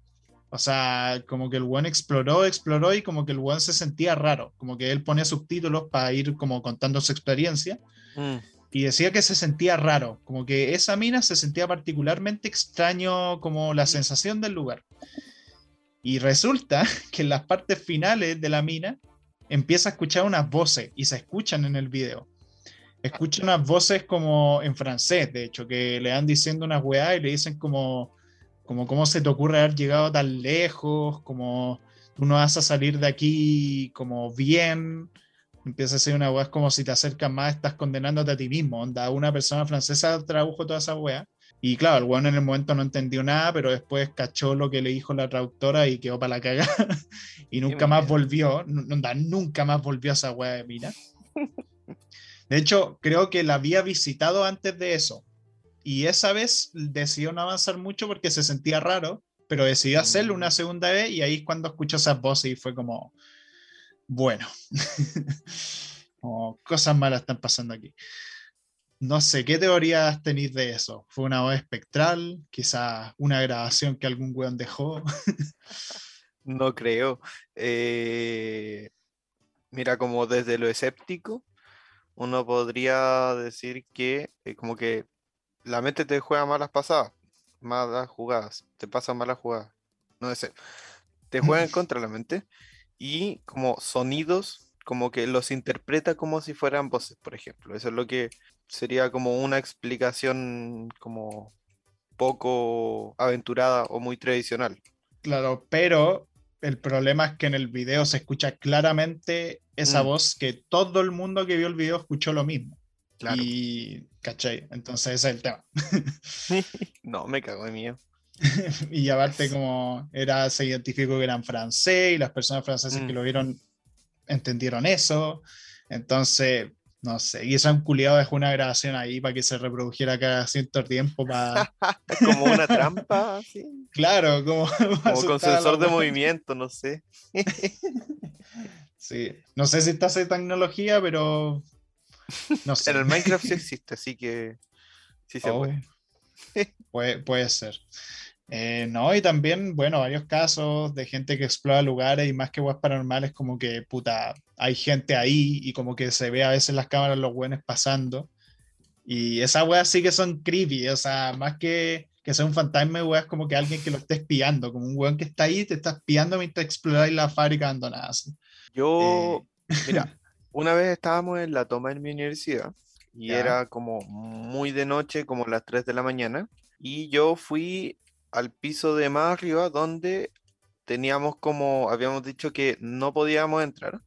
O sea, como que el weón exploró, exploró y como que el weón se sentía raro. Como que él ponía subtítulos para ir como contando su experiencia.
Mm.
Y decía que se sentía raro. Como que esa mina se sentía particularmente extraño como la sensación del lugar. Y resulta que en las partes finales de la mina empieza a escuchar unas voces y se escuchan en el video. Escucha unas voces como en francés, de hecho, que le dan diciendo unas weá y le dicen como, como cómo se te ocurre haber llegado tan lejos, como tú no vas a salir de aquí como bien. Empieza a ser una weá como si te acercas más, estás condenándote a ti mismo. Onda, una persona francesa tradujo toda esa weá. Y claro, el weón en el momento no entendió nada, pero después cachó lo que le dijo la traductora y quedó para la cagada. y nunca más volvió, nunca más volvió a esa weá de mina. De hecho, creo que la había visitado antes de eso. Y esa vez decidió no avanzar mucho porque se sentía raro, pero decidió hacerlo una segunda vez y ahí es cuando escuchó esas voces y fue como, bueno, cosas malas están pasando aquí. No sé, ¿qué teorías tenéis de eso? ¿Fue una voz espectral? ¿Quizás una grabación que algún weón dejó?
No creo. Eh, mira, como desde lo escéptico, uno podría decir que eh, como que la mente te juega malas pasadas, malas jugadas, te pasan malas jugadas. No sé, te juega en contra la mente y como sonidos, como que los interpreta como si fueran voces, por ejemplo. Eso es lo que sería como una explicación como poco aventurada o muy tradicional.
Claro, pero el problema es que en el video se escucha claramente esa
Mm.
voz que todo el mundo que vio el video escuchó lo mismo.
Claro.
Y, ¿cachai? Entonces ese es el tema.
No, me cago de miedo.
y aparte como era, se identificó que eran francés y las personas francesas que
Mm.
lo vieron entendieron eso. Entonces, no sé, y un culiado dejó una grabación ahí para que se reprodujera cada cierto tiempo para...
Como una trampa, así.
claro, como...
Como con sensor de movimiento, no sé.
Sí, no sé si está esa tecnología, pero... No sé.
En el Minecraft sí existe, así que sí se
Oh,
puede.
puede. Puede ser. Eh, no, y también, bueno, varios casos de gente que explora lugares y más que weas paranormales, como que, puta, hay gente ahí y como que se ve a veces en las cámaras los buenos pasando. Y esas weas sí que son creepy, o sea, más que que sea un fantasma, weas como que alguien que lo esté espiando, como un weón que está ahí te está espiando mientras exploráis la fábrica abandonada.
Yo,
Eh,
mira, una vez estábamos en la toma en mi universidad y
Ya.
era como muy de noche, como las 3 de la mañana, y yo fui al piso de más arriba donde teníamos como, habíamos dicho que no podíamos entrar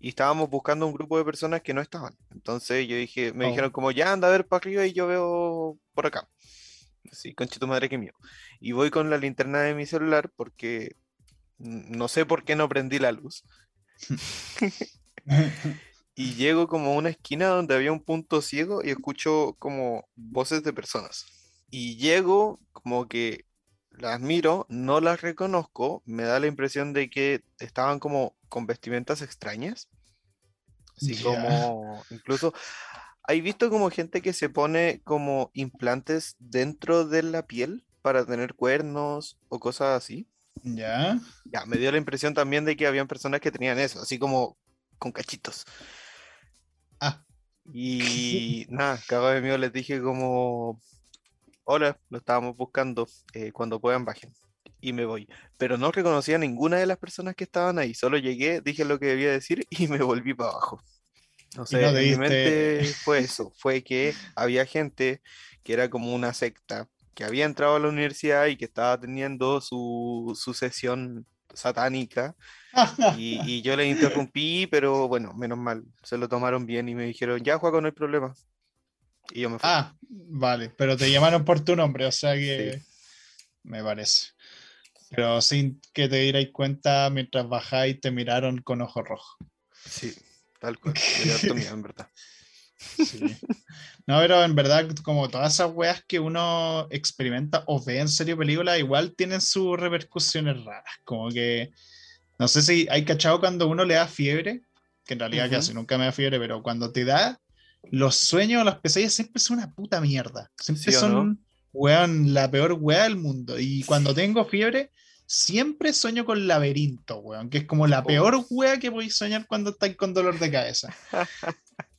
y estábamos buscando un grupo de personas que no estaban. Entonces yo dije, me
Oh.
dijeron como ya anda a ver para arriba y yo veo por acá. Sí, concha tu madre que mío. Y voy con la linterna de mi celular porque no sé por qué no prendí la luz. Y llego como a una esquina donde había un punto ciego y escucho como voces de personas. Y llego como que las miro, no las reconozco, me da la impresión de que estaban como con vestimentas extrañas. Así como, incluso, ¿hay visto como gente que se pone como implantes dentro de la piel para tener cuernos o cosas así?
¿Ya?
Ya, me dio la impresión también de que habían personas que tenían eso, así como con cachitos.
Ah,
Y nada, cagado de miedo les dije como, hola, lo estábamos buscando, eh, cuando puedan bajen. Y me voy. Pero no reconocí a ninguna de las personas que estaban ahí, solo llegué, dije lo que debía decir y me volví para abajo. No sé,
no
mi mente fue eso, fue que había gente que era como una secta, que había entrado a la universidad y que estaba teniendo su, su sesión satánica y, y yo le interrumpí, pero bueno, menos mal, se lo tomaron bien y me dijeron, ya, Juaco, no hay problema. Y yo me fui.
Ah, vale, pero te llamaron por tu nombre, o sea que me parece. Pero sin que te dierais cuenta, mientras bajáis te miraron con ojos rojos.
Sí, tal cual. Miedo, en verdad.
Sí. No, pero en verdad, como todas esas weas que uno experimenta o ve en serio películas, igual tienen sus repercusiones raras. Como que, no sé si hay cachado cuando uno le da fiebre, que en realidad
Ujú.
casi nunca me da fiebre, pero cuando te da, los sueños, las pesadillas siempre son una puta mierda. Siempre
¿Sí o
son, weón, la peor wea del mundo. Y cuando tengo fiebre, siempre sueño con laberinto, weón, que es como la
Oh.
peor wea que podéis soñar cuando estáis con dolor de cabeza.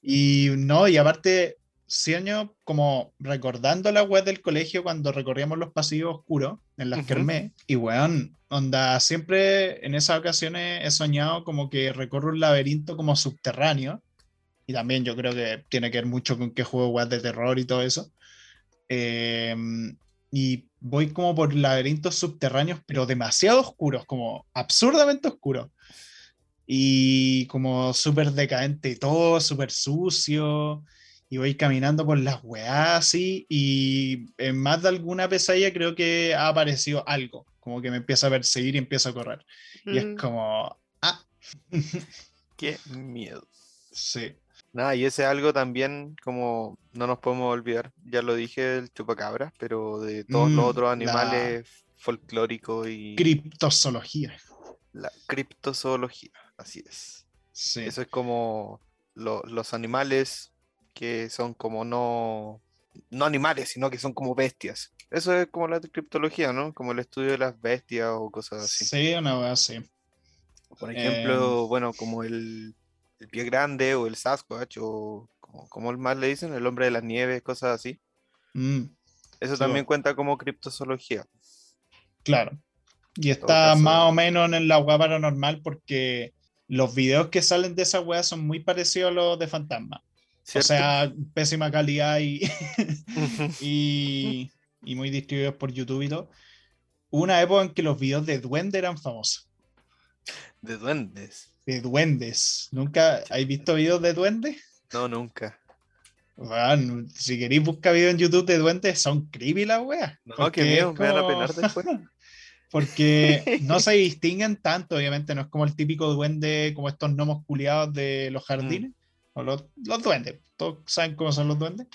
Y no, y aparte, sueño como recordando la web del colegio cuando recorríamos los pasillos oscuros en las
Ujú.
kermés. Y weón, onda, siempre en esas ocasiones he soñado como que recorro un laberinto como subterráneo. Y también yo creo que tiene que ver mucho con que juego web de terror y todo eso. Em, y voy como por laberintos subterráneos, pero demasiado oscuros, como absurdamente oscuros. Y como súper decadente y todo, súper sucio. Y voy caminando por las weas así. Y en más de alguna pesadilla creo que ha aparecido algo. Como que me empieza a perseguir y empiezo a correr. Y es
Mm,
como, ah,
Qué miedo.
sí.
Nada, y ese algo también, como no nos podemos olvidar, ya lo dije, el chupacabra, pero de todos los
Mm,
otros animales folclóricos y
Criptozoología.
la criptozoología, así es.
Sí.
Eso es como lo- los animales que son como no, no animales, sino que son como bestias. Eso es como la criptología, ¿no? Como el estudio de las bestias o cosas así.
Sí, una wea así.
Por
Em,
ejemplo, bueno, como el, el pie grande o el Sasquatch o como, como más le dicen, el hombre de las nieves, cosas así.
Mm,
Eso
Sí,
también cuenta como criptozoología.
claro. Y está
caso-
más o menos en la wea paranormal porque los videos que salen de esa wea son muy parecidos a los de fantasma. O sea, pésima calidad y, y, y muy distribuidos por YouTube y todo. Una época en que los videos de duende eran famosos.
De duendes.
De duendes. ¿Nunca hay visto videos de duendes?
No, nunca.
Bueno, si queréis buscar videos en YouTube de duendes, son creepy las weas.
No,
porque
qué miedo, me van a penar después.
Porque no se distinguen tanto, obviamente, no es como el típico duende, como estos gnomos culiados de los jardines, o los, los duendes, todos saben cómo son los duendes.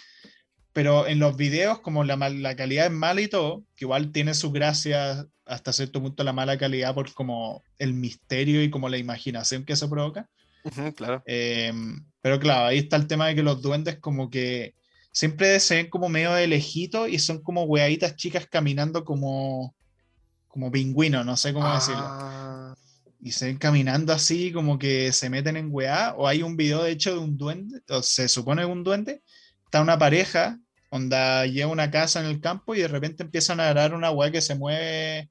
Pero en los videos, como la, la calidad es mala y todo, que igual tiene su gracia hasta cierto punto la mala calidad por como el misterio y como la imaginación que se provoca.
Claro.
Eh, pero claro, ahí está el tema de que los duendes como que siempre se ven como medio de lejito y son como weaditas chicas caminando como, como pingüinos, no sé cómo decirlo.
Ah,
Y se ven caminando así como que se meten en weá. O hay un video de hecho de un duende, o se supone un duende, está una pareja, onda lleva una casa en el campo y de repente empiezan a arar una weá que se mueve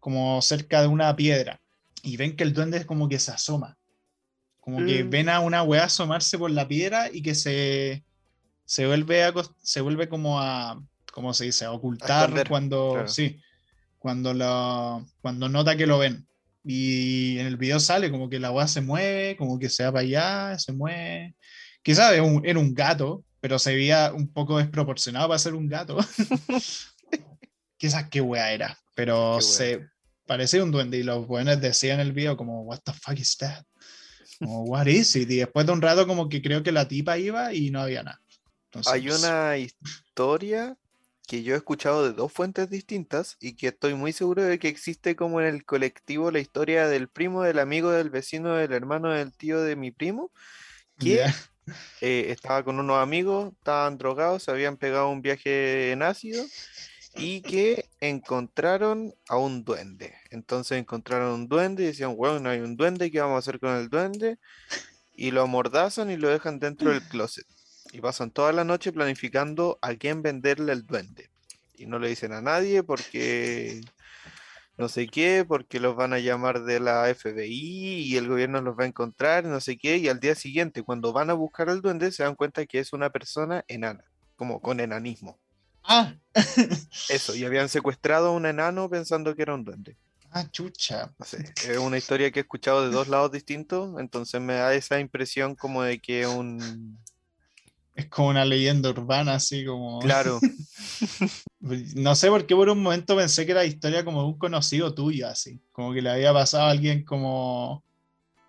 como cerca de una piedra. Y ven que el duende es como que se asoma. Como que
Mm.
ven a una weá asomarse por la piedra y que se, se vuelve a, se vuelve como a, ¿cómo se dice? A ocultar
esconder,
cuando,
claro.
sí, cuando, lo, cuando nota que lo ven. Y en el video sale como que la weá se mueve, como que se va para allá, se mueve. Quizás era un, era un gato, pero se veía un poco desproporcionado para ser un gato. Quizás qué weá era, pero se parecía un duende y los buenos decían en el video como, what the fuck is that? Como, what is it? Y después de un rato como que creo que la tipa iba y no había nada. Entonces,
Hay una historia que yo he escuchado de dos fuentes distintas y que estoy muy seguro de que existe como en el colectivo la historia del primo, del amigo, del vecino, del hermano, del tío de mi primo, que. Eh, estaba con unos amigos, estaban drogados, se habían pegado un viaje en ácido y que encontraron a un duende. Entonces encontraron un duende y decían, bueno, hay un duende, ¿qué vamos a hacer con el duende? Y lo amordazan y lo dejan dentro del closet. Y pasan toda la noche planificando a quién venderle el duende. Y no le dicen a nadie porque no sé qué, porque los van a llamar de la FBI y el gobierno los va a encontrar, no sé qué. Y al día siguiente, cuando van a buscar al duende, se dan cuenta que es una persona enana, como con enanismo.
Ah,
Eso, y habían secuestrado a un enano pensando que era un duende.
ah, chucha.
No sé, es una historia que he escuchado de dos lados distintos, entonces me da esa impresión como de que un,
Es como una leyenda urbana, así como.
Claro.
no sé por qué por un momento pensé que era historia como de un conocido tuyo, así. Como que le había pasado a alguien como.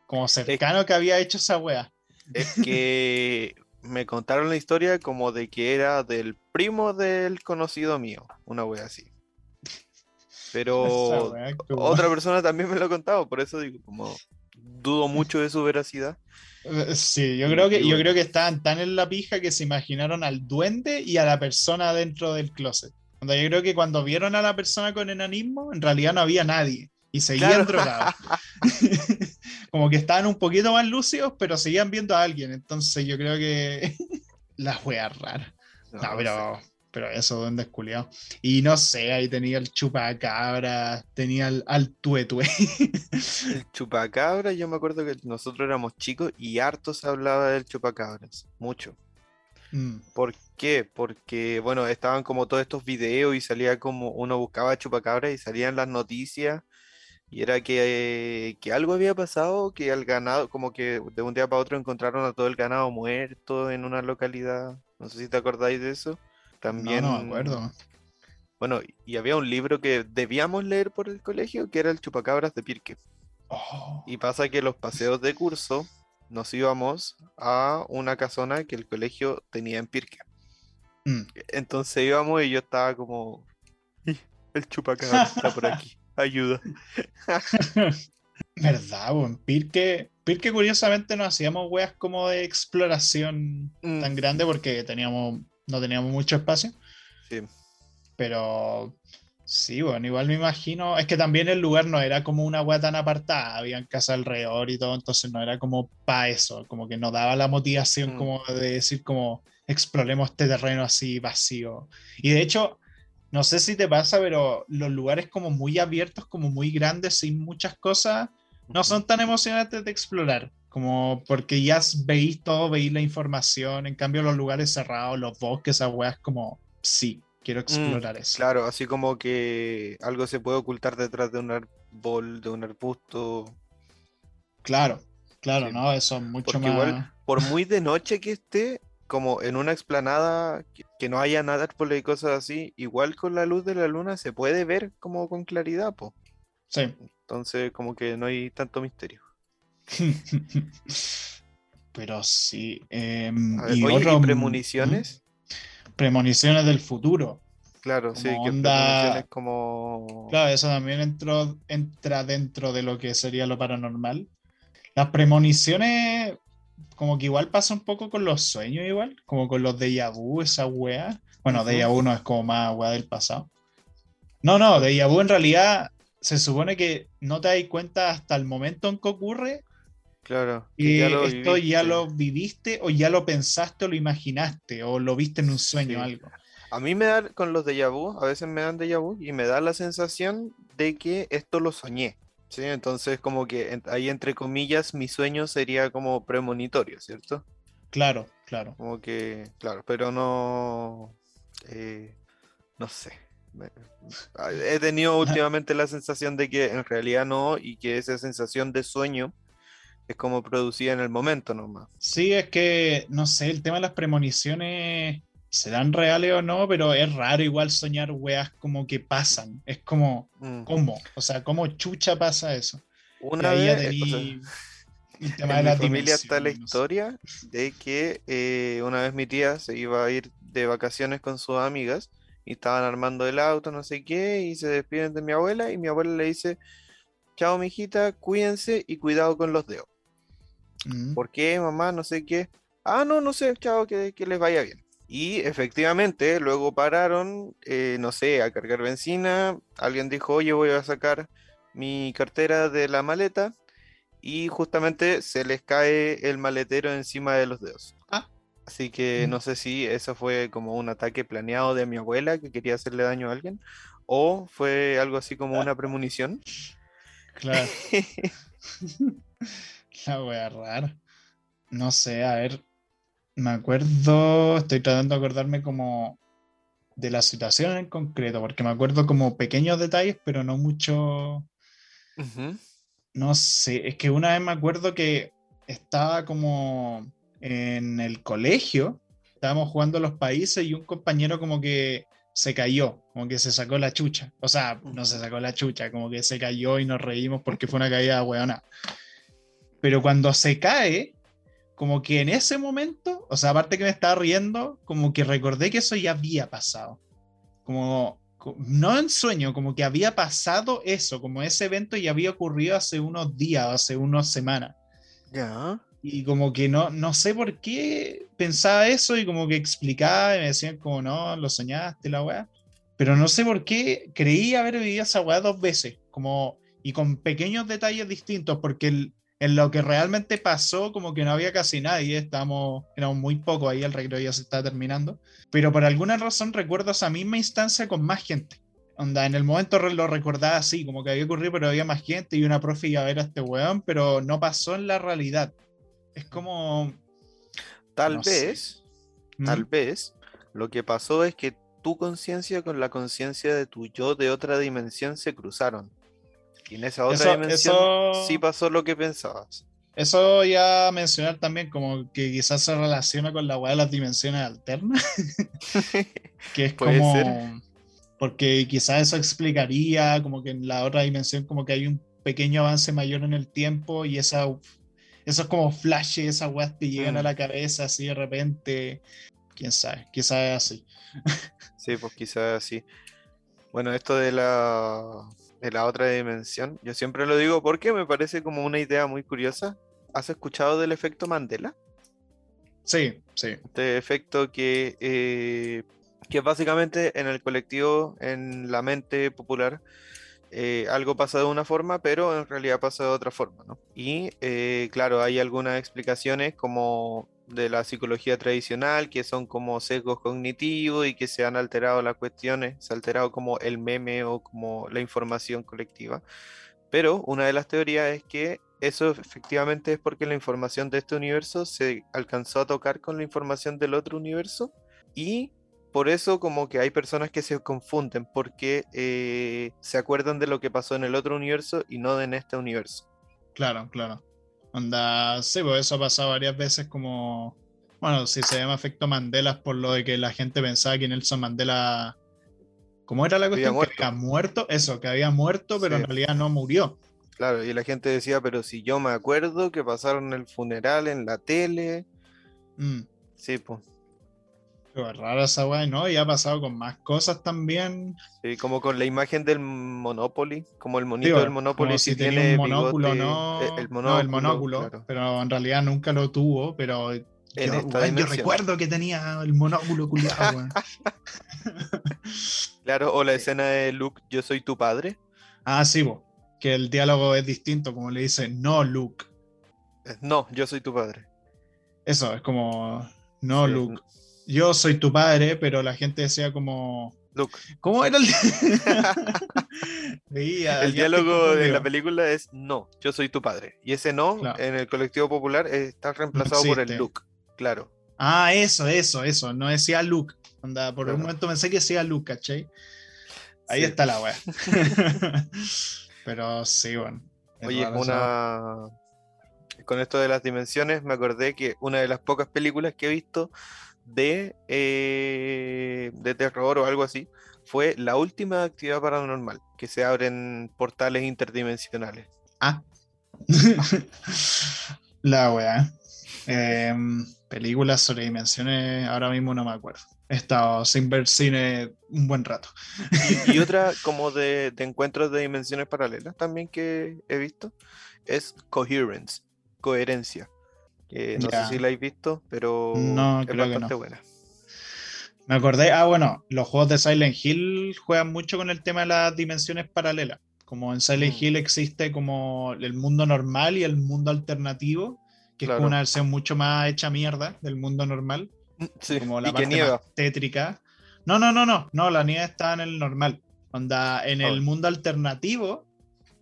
como cercano que había hecho esa wea.
Es que me contaron la historia como de que era del primo del conocido mío, una wea así. Pero otra persona también me lo ha contado, por eso digo, como dudo mucho de su veracidad.
Eh, sí, yo creo que yo creo que estaban tan en la pija que se imaginaron al duende y a la persona dentro del closet. Cuando yo creo que cuando vieron a la persona con enanismo, en realidad no había nadie y seguían drogados. Como que estaban un poquito más lúcidos, pero seguían viendo a alguien. Entonces yo creo que las weas raras. No, pero pero eso, ¿dónde es culiado? Y no sé, ahí tenía el chupacabra, tenía el, al tuetue.
El chupacabra, yo me acuerdo que nosotros éramos chicos y harto se hablaba del chupacabras, mucho. Mm. ¿Por qué? Porque, bueno, estaban como todos estos videos y salía como uno buscaba chupacabras y salían las noticias y era que, que, algo había pasado, que al ganado, como que de un día para otro encontraron a todo el ganado muerto en una localidad. No sé si te acordáis de eso. También.
No, no me acuerdo.
Bueno, y había un libro que debíamos leer por el colegio, que era el Chupacabras de Pirque. Oh. Y pasa que los paseos de curso nos íbamos a una casona que el colegio tenía en Pirque. Mm. Entonces íbamos y yo estaba como, el chupacabras está por aquí, ayuda.
¿Verdad? En Pirque, Pirque curiosamente no hacíamos weas como de exploración tan mm. grande porque teníamos no teníamos mucho espacio. Sí. Pero sí, bueno, igual me imagino. Es que también el lugar no era como una hueá tan apartada, habían casa alrededor y todo, entonces no era como para eso, como que no daba la motivación mm. como de decir como exploremos este terreno así vacío. Y de hecho, no sé si te pasa, pero los lugares como muy abiertos, como muy grandes, sin muchas cosas, no son tan emocionantes de explorar. Como porque ya veis todo, veis la información. En cambio, los lugares cerrados, los bosques, esas weas, como sí, quiero mm, explorar eso.
Claro, así como que algo se puede ocultar detrás de un árbol, de un arbusto.
Claro, claro, ¿no? Eso es mucho más. Igual,
por muy de noche que esté, como en una explanada que, no haya nada árboles y cosas así, igual con la luz de la luna se puede ver como con claridad, po.
Sí.
Entonces, como que no hay tanto misterio.
Pero sí. Em,
y, premoniciones?
Premoniciones del futuro.
Claro, sí, que premoniciones como.
Claro, eso también entró, entra dentro de lo que sería lo paranormal. Las premoniciones, como que igual pasa un poco con los sueños, igual, como con los de vu, esa wea. Bueno, de déjà no es como más wea del pasado. No, no, de vu en realidad se supone que no te das cuenta hasta el momento en que ocurre
Claro.
Y esto ya lo viviste o ya lo pensaste o lo imaginaste o lo viste en un sueño o algo.
A mí me da con los de vu, a veces me dan de vu y me da la sensación de que esto lo soñé. ¿sí? Entonces como que ahí entre comillas mi sueño sería como premonitorio, ¿cierto?
Claro, claro.
Como que, claro, pero no, eh, no sé. He tenido últimamente la sensación de que en realidad no y que esa sensación de sueño es como producida en el momento nomás.
Sí, es que, no sé, el tema de las premoniciones serán reales o no, pero es raro igual soñar weas como que pasan. Es como, mm. ¿cómo? O sea, ¿cómo chucha pasa eso?
Una vez, en mi familia está la historia de que eh, una vez mi tía se iba a ir de vacaciones con sus amigas y estaban armando el auto, no sé qué, y se despiden de mi abuela y mi abuela le dice, chao mijita, cuídense y cuidado con los dedos. Mm. ¿Por qué, mamá? No sé qué. Ah, no, no sé, chao, que, les vaya bien. Y efectivamente, luego pararon, eh, no sé, a cargar benzina. Alguien dijo, oye, voy a sacar mi cartera de la maleta. Y justamente se les cae el maletero encima de los dedos.
Ah.
Así que mm. no sé si eso fue como un ataque planeado de mi abuela que quería hacerle daño a alguien. O fue algo así como una premonición.
Claro. La wea rara. No sé, a ver. Me acuerdo. Estoy tratando de acordarme como de la situación en concreto, porque me acuerdo como pequeños detalles, pero no mucho. No sé, es que una vez me acuerdo que estaba como en el colegio estábamos jugando los países y un compañero como que se cayó, como que se sacó la chucha. O sea, no se sacó la chucha, como que se cayó y nos reímos porque fue una caída weona. Pero cuando se cae, como que en ese momento, o sea, aparte que me estaba riendo, como que recordé que eso ya había pasado. Como, no en sueño, como que había pasado eso, como ese evento ya había ocurrido hace unos días, hace unas semanas.
Ya.
Y como que no, no sé por qué pensaba eso y como que explicaba y me decían como, no, lo soñaste, la weá. Pero no sé por qué creí haber vivido esa weá dos veces, como, y con pequeños detalles distintos, porque el, en lo que realmente pasó, como que no había casi nadie, estábamos, éramos muy pocos ahí, el recreo ya se está terminando, pero por alguna razón recuerdo esa misma instancia con más gente. Onda, en el momento lo recordaba así, como que había ocurrido, pero había más gente y una profe iba a ver a este weón, pero no pasó en la realidad. Es como...
Tal vez, tal ¿Mm? vez, lo que pasó es que tu conciencia con la conciencia de tu yo de otra dimensión se cruzaron. Y en esa otra dimensión sí pasó lo que pensabas.
Eso ya mencionar también como que quizás se relaciona con la weá de las dimensiones alternas. que es como... Porque quizás eso explicaría como que en la otra dimensión como que hay un pequeño avance mayor en el tiempo y esa, esos como flashes, esas weas te llegan a mm. la cabeza así de repente. Quién sabe, quizás es así.
sí, pues quizás así. Bueno, esto de la de la otra dimensión. Yo siempre lo digo porque me parece como una idea muy curiosa. ¿Has escuchado del efecto Mandela?
Sí, sí.
Este efecto que, eh, que básicamente en el colectivo, en la mente popular, eh, algo pasa de una forma, pero en realidad pasa de otra forma, ¿no? Y eh, claro, hay algunas explicaciones como de la psicología tradicional, que son como sesgos cognitivos y que se han alterado las cuestiones, se ha alterado como el meme o como la información colectiva. Pero una de las teorías es que eso efectivamente es porque la información de este universo se alcanzó a tocar con la información del otro universo y por eso como que hay personas que se confunden porque eh, se acuerdan de lo que pasó en el otro universo y no en este universo.
Claro, claro. Onda, sí, pues eso ha pasado varias veces como, bueno, si se llama efecto Mandela por lo de que la gente pensaba que Nelson Mandela, ¿cómo era la cuestión? Que había muerto, eso, que había muerto, pero en realidad no murió.
Claro, y la gente decía, pero si yo me acuerdo que pasaron el funeral en la tele. Mm. Sí, pues
rara esa weá, ¿no? Y ha pasado con más cosas también.
Sí, como con la imagen del Monopoly, como el monito del Monopoly
si, tiene un monóculo, no. Eh, el monóculo, el monóculo pero en realidad nunca lo tuvo, pero yo, yo, recuerdo que tenía el monóculo culiado,
Claro, o la escena de Luke, yo soy tu padre.
Ah, sí, bo, que el diálogo es distinto, como le dice, no, Luke.
No, yo soy tu padre.
Eso, es como, no, Luke yo soy tu padre, pero la gente decía como...
Luke.
¿Cómo era el,
el diálogo de la película es no, yo soy tu padre. Y ese no, en el colectivo popular, está reemplazado por el Luke, claro.
Ah, eso, eso, eso. No decía Luke. por un momento pensé que decía Luke, ¿cachai? Ahí está la weá. Pero sí, bueno.
Oye, una. Con esto de las dimensiones, me acordé que una de las pocas películas que he visto de, eh, de terror o algo así, fue la última actividad paranormal, que se abren portales interdimensionales.
Ah. la weá. Em, películas sobre dimensiones, ahora mismo no me acuerdo. He estado sin ver cine un buen rato.
Y, otra como de, de, encuentros de dimensiones paralelas también que he visto es Coherence, coherencia no sé si la habéis visto, pero
no, es bastante buena. Me acordé, ah, bueno, los juegos de Silent Hill juegan mucho con el tema de las dimensiones paralelas. Como en Silent mm. Hill existe como el mundo normal y el mundo alternativo, que es una versión mucho más hecha mierda del mundo normal.
Sí,
como la parte más tétrica. No, no, no, no, no, la nieve está en el normal. Onda, en el oh. mundo alternativo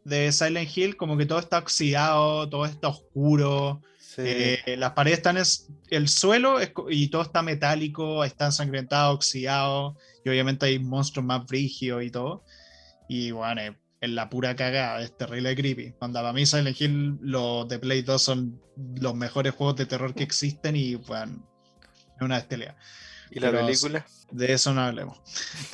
de Silent Hill, como que todo está oxidado, todo está oscuro, eh, las paredes están, es, el suelo y todo está metálico, está ensangrentado, oxidado, y obviamente hay monstruos más frígidos y todo. Y bueno, es, la pura cagada, es terrible creepy. Cuando a mí Silent Hill, los de Play 2 son los mejores juegos de terror que existen y bueno, una bestialidad.
¿Y la
Pero
película?
De eso no hablemos.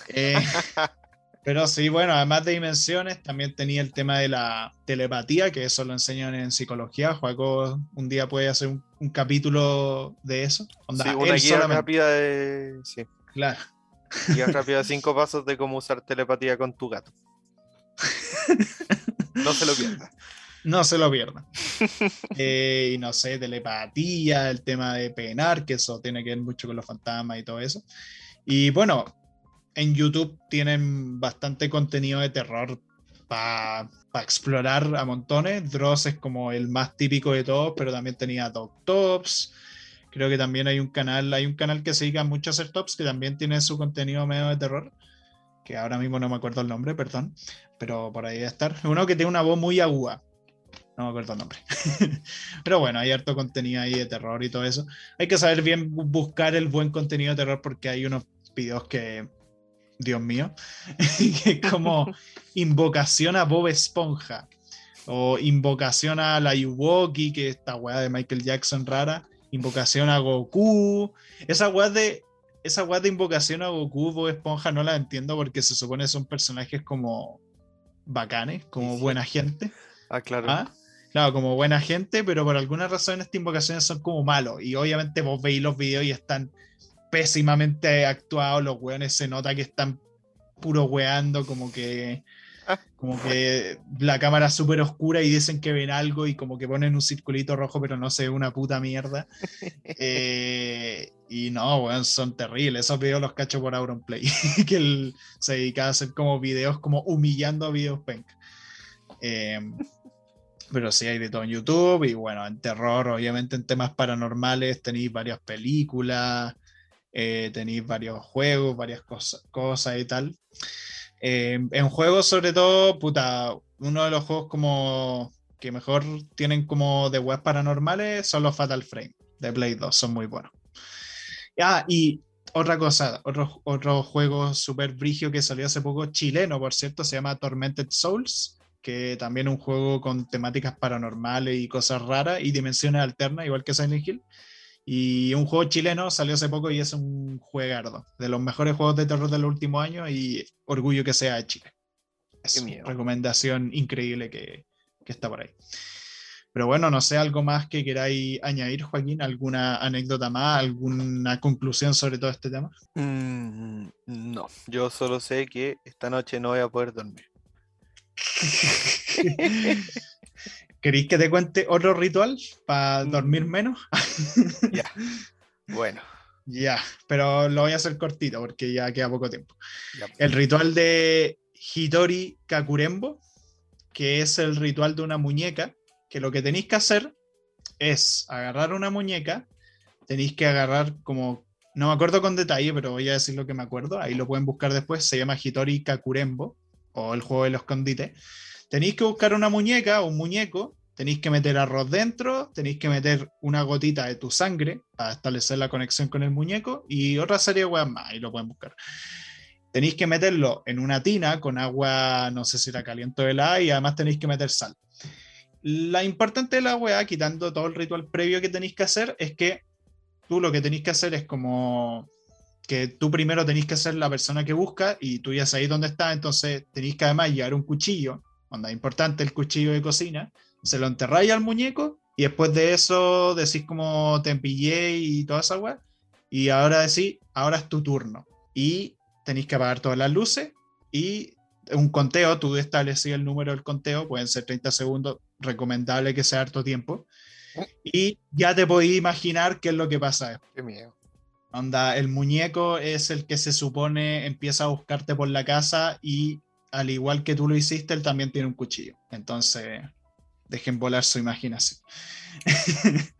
Eh, pero sí, bueno, además de dimensiones, también tenía el tema de la telepatía, que eso lo enseñan en psicología. Juaco un día puede hacer un, un capítulo de eso. Onda,
Sí, una guía
solamente.
rápida de. Sí,
Claro.
guía rápida de cinco pasos de cómo usar telepatía con tu gato. No se lo pierda.
No se lo pierdan. Eh, y no sé, telepatía, el tema de penar, que eso tiene que ver mucho con los fantasmas y todo eso. Y bueno, en YouTube tienen bastante contenido de terror para explorar a montones. Dross es como el más típico de todos, pero también tenía Dog Tops. Creo que también hay un canal, hay un canal que se dedica mucho a hacer tops que también tiene su contenido medio de terror, que ahora mismo no me acuerdo el nombre, perdón, pero por ahí debe estar. Uno que tiene una voz muy aguda, no me acuerdo el nombre. Pero bueno, hay harto contenido ahí de terror y todo eso. Hay que saber bien bu- buscar el buen contenido de terror porque hay unos videos que, Dios mío, que es como invocación a Bob Esponja o invocación a la Yuwoki, que es esta weá de Michael Jackson rara, invocación a Goku. Esa weá de esa weá de invocación a Goku, Bob Esponja, no la entiendo porque se supone son personajes como bacanes, como buena gente.
Ah, claro.
¿Ah? Claro, como buena gente, pero por alguna razón estas invocaciones son como malos. Y obviamente vos veis los videos y están pésimamente actuados. Los weones se nota que están puro weando, como que. Como que la cámara es súper oscura y dicen que ven algo y como que ponen un circulito rojo, pero no se ve una puta mierda. Eh, y no, weón, son terribles. Esos videos los cacho por Auronplay, que él se dedica a hacer como videos como humillando a videos penca. Eh, pero sí hay de todo en YouTube y bueno, en terror, obviamente en temas paranormales tenéis varias películas, eh, tenéis varios juegos, varias cosas, cosas y tal. Eh, en juegos sobre todo, puta, uno de los juegos como que mejor tienen como de web paranormales son los Fatal Frame de Play 2, son muy buenos. Ah, y otra cosa, otro, otro juego súper brigio que salió hace poco, chileno por cierto, se llama Tormented Souls que también un juego con temáticas paranormales y cosas raras y dimensiones alternas, igual que Silent Hill. Y un juego chileno salió hace poco y es un juegardo, de los mejores juegos de terror de los últimos años y orgullo que sea de Chile. Es una recomendación increíble que, que está por ahí. Pero bueno, no sé, algo más que queráis añadir, Joaquín, alguna anécdota más, alguna conclusión sobre todo este tema.
Mm, no, yo solo sé que esta noche no voy a poder dormir.
¿Queréis que te cuente otro ritual para
Mm.
dormir menos?
Ya. Bueno,
Ya, pero lo voy a hacer cortito porque ya queda poco tiempo.
ya.
El ritual de Hitori Kakurembo, que es el ritual de una muñeca, que lo que tenéis que hacer es agarrar una muñeca, tenéis que agarrar como, no me acuerdo con detalle, pero voy a decir lo que me acuerdo, ahí lo pueden buscar después, se llama Hitori Kakurembo, o el juego del escondite. Tenéis que buscar una muñeca o un muñeco, tenéis que meter arroz dentro, tenéis que meter una gotita de tu sangre para establecer la conexión con el muñeco y otra serie de weas más, ahí lo pueden buscar. Tenéis que meterlo en una tina con agua, no sé si era caliente o helada, y además tenéis que meter sal. La importante de la weá, quitando todo el ritual previo que tenéis que hacer, es que tú lo que tenéis que hacer es como que tú primero tenéis que ser la persona que busca y tú ya sabéis dónde está, entonces tenéis que además llevar un cuchillo, onda importante el cuchillo de cocina, se lo enterráis al muñeco y después de eso decís como te pillé y toda esa weá, y ahora decís, ahora es tu turno. Y tenéis que apagar todas las luces y un conteo, tú establecís el número del conteo, pueden ser 30 segundos, recomendable que sea harto tiempo. Y ya te podéis imaginar qué es lo que pasa.
Qué miedo.
Onda, el muñeco es el que se supone empieza a buscarte por la casa y al igual que tú lo hiciste, él también tiene un cuchillo. Entonces, dejen volar su imaginación.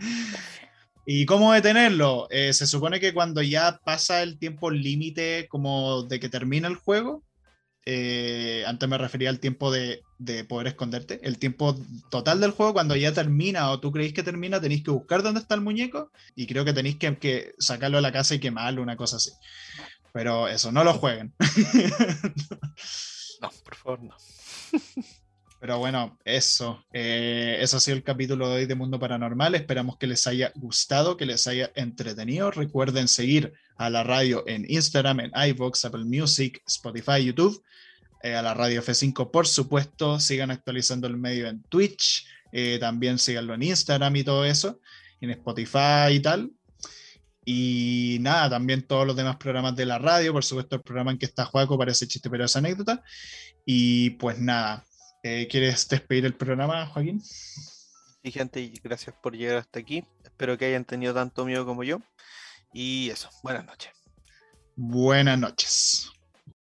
¿Y cómo detenerlo? Eh, se supone que cuando ya pasa el tiempo límite como de que termina el juego, eh, antes me refería al tiempo de, de, poder esconderte, el tiempo total del juego, cuando ya termina o tú creéis que termina, tenéis que buscar dónde está el muñeco y creo que tenéis que, que sacarlo a la casa y quemarlo, una cosa así. Pero eso, no lo jueguen.
No, por favor, no.
Pero bueno, eso. Eh, eso ha sido el capítulo de hoy de Mundo Paranormal. Esperamos que les haya gustado, que les haya entretenido. Recuerden seguir a la radio en Instagram, en iVoox, Apple Music, Spotify, YouTube. Eh, a la radio F5, por supuesto. Sigan actualizando el medio en Twitch. Eh, también síganlo en Instagram y todo eso. En Spotify y tal. Y nada, también todos los demás programas de la radio, por supuesto el programa en que está Juaco parece chiste pero es anécdota. Y pues nada, eh, ¿Quieres despedir el programa, Joaquín?
Sí, gente, gracias por llegar hasta aquí. Espero que hayan tenido tanto miedo como yo. Y eso, buenas noches.
Buenas noches.